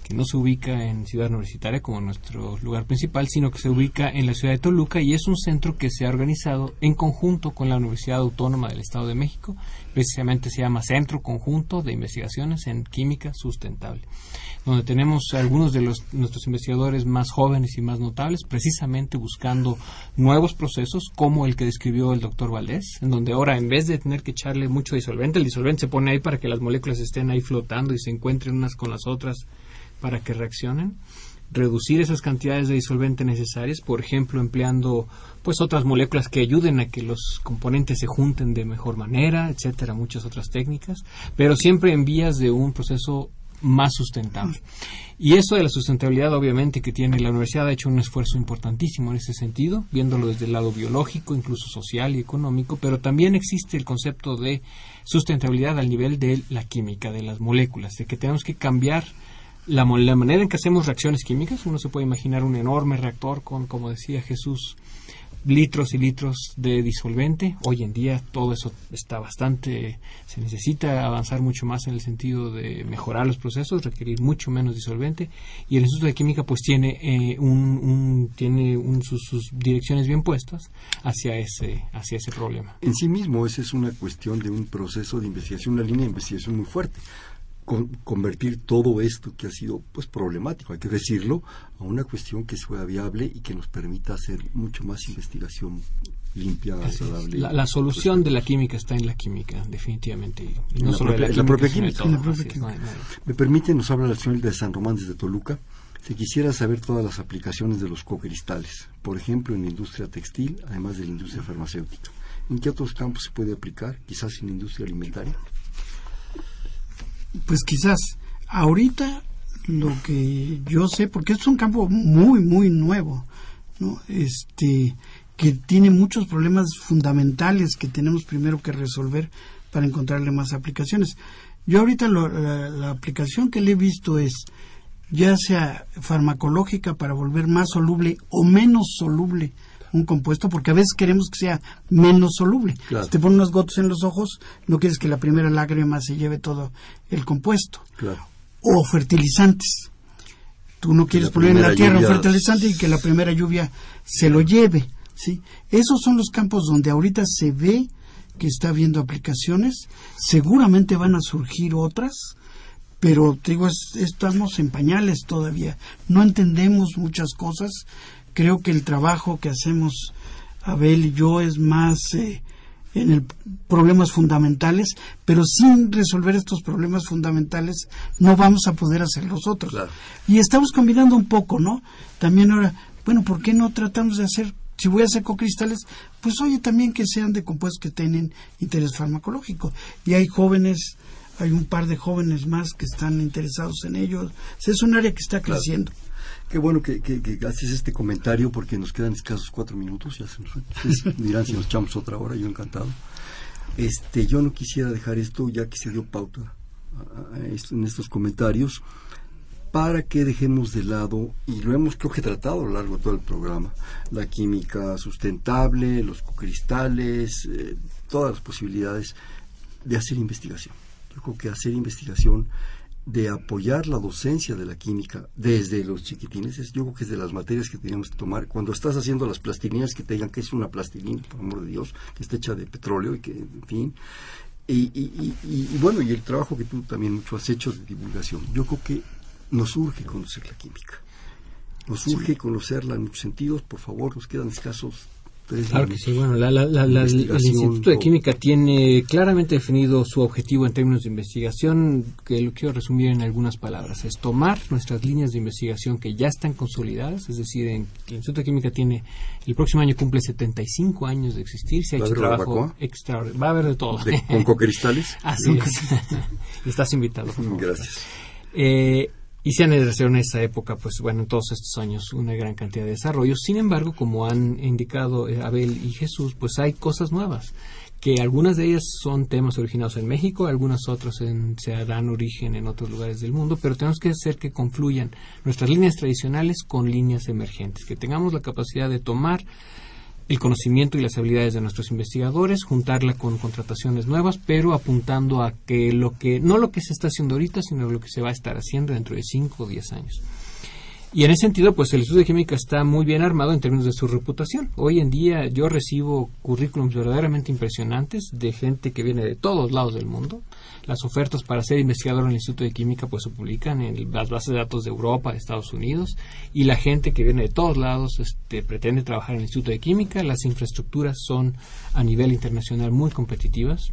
B: que no se ubica en Ciudad Universitaria como nuestro lugar principal, sino que se ubica en la ciudad de Toluca y es un centro que se ha organizado en conjunto con la Universidad Autónoma del Estado de México. Precisamente se llama Centro Conjunto de Investigaciones en Química Sustentable, donde tenemos algunos de los, nuestros investigadores más jóvenes y más notables, precisamente buscando nuevos procesos como el que describió el doctor Valdés, en donde ahora en vez de tener que echarle mucho disolvente, el disolvente se pone ahí para que las moléculas estén ahí flotando y se encuentren unas con las otras para que reaccionen, reducir esas cantidades de disolvente necesarias, por ejemplo, empleando pues otras moléculas que ayuden a que los componentes se junten de mejor manera, etcétera, muchas otras técnicas, pero siempre en vías de un proceso más sustentable. Y eso de la sustentabilidad, obviamente, que tiene la universidad ha hecho un esfuerzo importantísimo en ese sentido, viéndolo desde el lado biológico, incluso social y económico, pero también existe el concepto de sustentabilidad al nivel de la química, de las moléculas, de que tenemos que cambiar la, la, manera en que hacemos reacciones químicas, uno se puede imaginar un enorme reactor con, como decía Jesús, litros y litros de disolvente. Hoy en día todo eso está bastante, se necesita avanzar mucho más en el sentido de mejorar los procesos, requerir mucho menos disolvente. Y el Instituto de Química pues tiene, eh, un, tiene sus, sus, direcciones bien puestas hacia ese, hacia ese problema.
A: En sí mismo esa es una cuestión de un proceso de investigación, una línea de investigación muy fuerte convertir todo esto que ha sido pues problemático, hay que decirlo, a una cuestión que sea viable y que nos permita hacer mucho más investigación limpia, agradable.
B: La, solución de la química está en la química, definitivamente.
A: Y no solo la, propia química. Me permite, nos habla la señora de San Román desde Toluca. Si quisiera saber todas las aplicaciones de los cocristales, por ejemplo, en la industria textil, además de la industria farmacéutica. ¿En qué otros campos se puede aplicar? Quizás en la industria alimentaria
D: pues quizás ahorita lo que yo sé, porque es un campo muy, muy nuevo, ¿no? Este, que tiene muchos problemas fundamentales que tenemos primero que resolver para encontrarle más aplicaciones. Yo ahorita la, aplicación que le he visto es ya sea farmacológica para volver más soluble o menos soluble un compuesto, porque a veces queremos que sea menos soluble. Si te pones unos gotos en los ojos, no quieres que la primera lágrima se lleve todo el compuesto. O fertilizantes. Tú no quieres poner en la tierra un fertilizante y que la primera lluvia se lo lleve. ¿sí? Esos son los campos donde ahorita se ve que está habiendo aplicaciones. Seguramente van a surgir otras pero digo, estamos en pañales todavía, no entendemos muchas cosas creo que el trabajo que hacemos Abel y yo es más eh, en el problemas fundamentales, pero sin resolver estos problemas fundamentales no vamos a poder hacer los otros. Y estamos combinando un poco, ¿no? También ahora, bueno, ¿por qué no tratamos de hacer, si voy a hacer cocristales, pues oye también que sean de compuestos que tienen interés farmacológico. Y hay jóvenes, hay un par de jóvenes más que están interesados en ello. es un área que está creciendo.
A: Qué bueno que, haces este comentario porque nos quedan escasos cuatro minutos. Ya se nos, dirán si nos echamos otra hora, yo encantado. Este, yo no quisiera dejar esto ya que se dio pauta en estos comentarios para que dejemos de lado, y lo hemos creo que tratado a lo largo de todo el programa, la química sustentable, los cristales, eh, todas las posibilidades de hacer investigación. Yo creo que hacer investigación de apoyar la docencia de la química desde los chiquitines, yo creo que es de las materias que teníamos que tomar. Cuando estás haciendo las plastilinas, que te digan que es una plastilina, por amor de Dios, que está hecha de petróleo y que, en fin. Y, y, bueno, y el trabajo que tú también mucho has hecho de divulgación. Yo creo que nos urge conocer la química. Nos urge conocerla en muchos sentidos. Por favor, nos quedan escasos
B: Claro que sí, bueno, el Instituto de Química tiene claramente definido su objetivo en términos de investigación, que lo quiero resumir en algunas palabras. Es tomar nuestras líneas de investigación que ya están consolidadas, es decir, el Instituto de Química tiene, el próximo año cumple 75 años de existir, se ha hecho trabajo extraordinario. Va a haber de todo.
A: ¿Con cocristales?
B: Así es. Estás invitado.
A: Gracias.
B: Eh, y se han desarrollado en esa época, pues bueno, en todos estos años una gran cantidad de desarrollos. Sin embargo, como han indicado eh, Abel y Jesús, pues hay cosas nuevas, que algunas de ellas son temas originados en México, algunas otras se dan origen en otros lugares del mundo, pero tenemos que hacer que confluyan nuestras líneas tradicionales con líneas emergentes, que tengamos la capacidad de tomar el conocimiento y las habilidades de nuestros investigadores, juntarla con contrataciones nuevas, pero apuntando a que lo que, no lo que se está haciendo ahorita, sino lo que se va a estar haciendo dentro de 5 o 10 años. Y en ese sentido, pues el estudio de química está muy bien armado en términos de su reputación. Hoy en día yo recibo currículums verdaderamente impresionantes de gente que viene de todos lados del mundo. Las ofertas para ser investigador en el Instituto de Química pues se publican en las bases de datos de Europa, de Estados Unidos, y la gente que viene de todos lados este, pretende trabajar en el Instituto de Química. Las infraestructuras son a nivel internacional muy competitivas.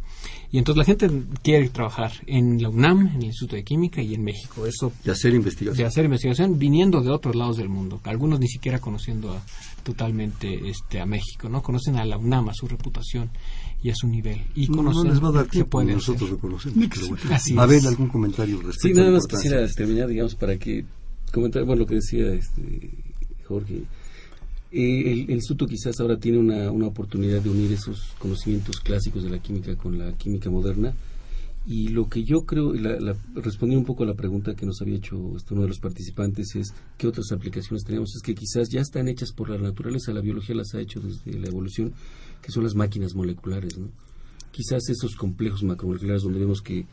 B: Y entonces la gente quiere trabajar en la UNAM, en el Instituto de Química y en México. Eso,
A: de hacer investigación.
B: De hacer investigación viniendo de otros lados del mundo. Algunos ni siquiera conociendo totalmente este, a México, ¿no? Conocen a la UNAM, a su reputación y a su nivel. Y
A: no,
B: conocen
A: les va a dar tiempo, nosotros lo conocemos. a ver, algún comentario respecto
C: Sí, nada más quisiera terminar, digamos, para que comentar, bueno, lo que decía este Jorge eh, el, Instituto quizás ahora tiene una, una, oportunidad de unir esos conocimientos clásicos de la química con la química moderna. Y lo que yo creo, la, respondiendo un poco a la pregunta que nos había hecho este, uno de los participantes, es qué otras aplicaciones tenemos. Es que quizás ya están hechas por la naturaleza, la biología las ha hecho desde la evolución, que son las máquinas moleculares. ¿no? Quizás esos complejos macromoleculares donde vemos que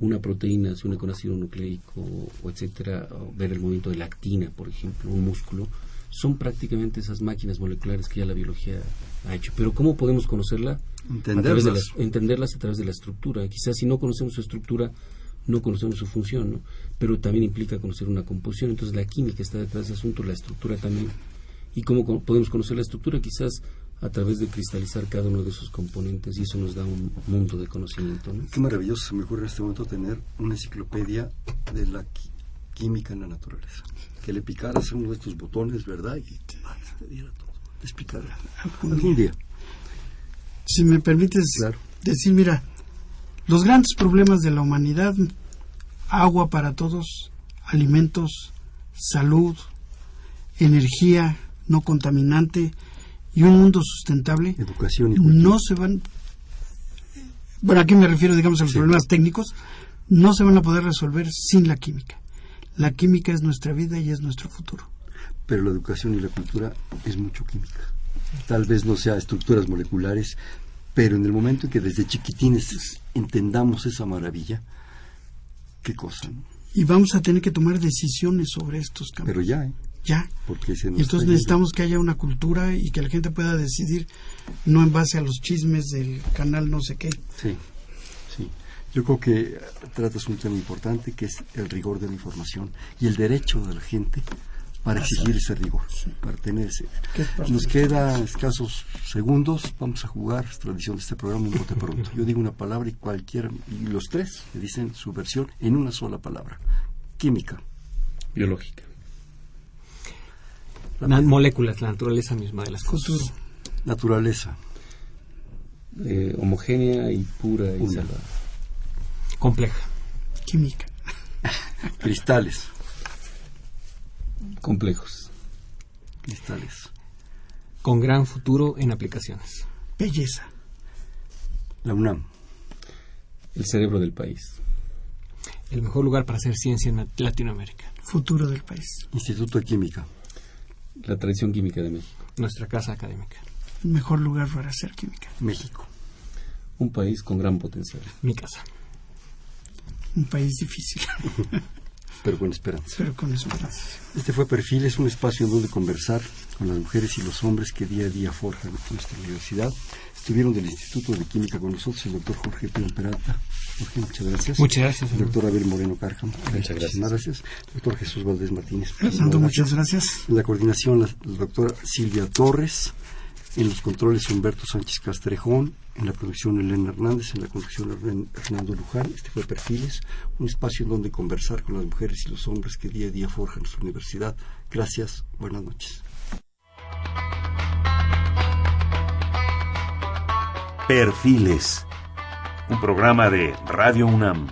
C: una proteína se une con ácido nucleico, o etcétera, ver el movimiento de la actina, por ejemplo, un músculo, son prácticamente esas máquinas moleculares que ya la biología ha hecho. Pero ¿cómo podemos conocerla?
A: Entenderlas.
C: A entenderlas a través de la estructura. Quizás si no conocemos su estructura, no conocemos su función, ¿no? pero también implica conocer una composición. Entonces la química está detrás de ese asunto, la estructura también. ¿Y cómo podemos conocer la estructura? Quizás a través de cristalizar cada uno de esos componentes y eso nos da un mundo de conocimiento. ¿no?
A: Qué maravilloso se me ocurre en este momento tener una enciclopedia de la química en la naturaleza que le picaras uno de estos botones, ¿verdad? Y te, diera todo. Te algún día.
D: Si me permites decir, mira, los grandes problemas de la humanidad, agua para todos, alimentos, salud, energía no contaminante y un mundo sustentable,
A: educación
D: no se van, bueno, aquí me refiero, digamos, a los problemas técnicos, no se van a poder resolver sin la química. La química es nuestra vida y es nuestro futuro.
A: Pero la educación y la cultura es mucho química. Tal vez no sea estructuras moleculares, pero en el momento en que desde chiquitines entendamos esa maravilla, qué cosa.
D: Y vamos a tener que tomar decisiones sobre estos cambios.
A: Pero ya, ¿eh?
D: Ya.
A: Porque se
D: y entonces necesitamos que haya una cultura y que la gente pueda decidir no en base a los chismes del canal no sé qué.
A: Sí. Yo creo que tratas un tema importante que es el rigor de la información y el derecho de la gente para exigir ese rigor, para tener ese. Nos quedan escasos segundos, vamos a jugar, es tradición de este programa, un bote pronto. Yo digo una palabra y cualquiera, y los tres me dicen su versión en una sola palabra. Química.
C: Biológica.
B: La moléculas, la naturaleza misma de las cosas.
A: Naturaleza.
C: Eh, homogénea y pura y salvada
B: compleja.
D: Química.
A: Cristales.
C: Complejos.
A: Cristales.
B: Con gran futuro en aplicaciones.
D: Belleza.
A: La UNAM.
C: El cerebro del país.
B: El mejor lugar para hacer ciencia en Latinoamérica.
D: Futuro del país.
A: Instituto de Química.
C: La tradición química de México.
B: Nuestra casa académica.
D: El mejor lugar para hacer química.
A: México.
C: Un país con gran potencial.
B: Mi casa
D: un país difícil.
A: pero con esperanza.
D: Pero con esperanza.
A: Este fue Perfil, es un espacio en donde conversar con las mujeres y los hombres que día a día forjan nuestra universidad. Estuvieron del Instituto de Química con nosotros el doctor Jorge Pérez Peralta. Jorge, muchas gracias.
B: Muchas gracias.
A: El doctor Abel Moreno Cárcamo.
C: Muchas gracias.
A: gracias. Doctor Jesús Valdés Martínez.
D: Fernando, muchas gracias.
A: En la coordinación, la, la doctora Silvia Torres. En los controles, Humberto Sánchez Castrejón. En la producción, Elena Hernández. En la conducción, Hernando Luján. Este fue Perfiles, un espacio en donde conversar con las mujeres y los hombres que día a día forjan nuestra universidad. Gracias. Buenas noches.
E: Perfiles, un programa de Radio UNAM.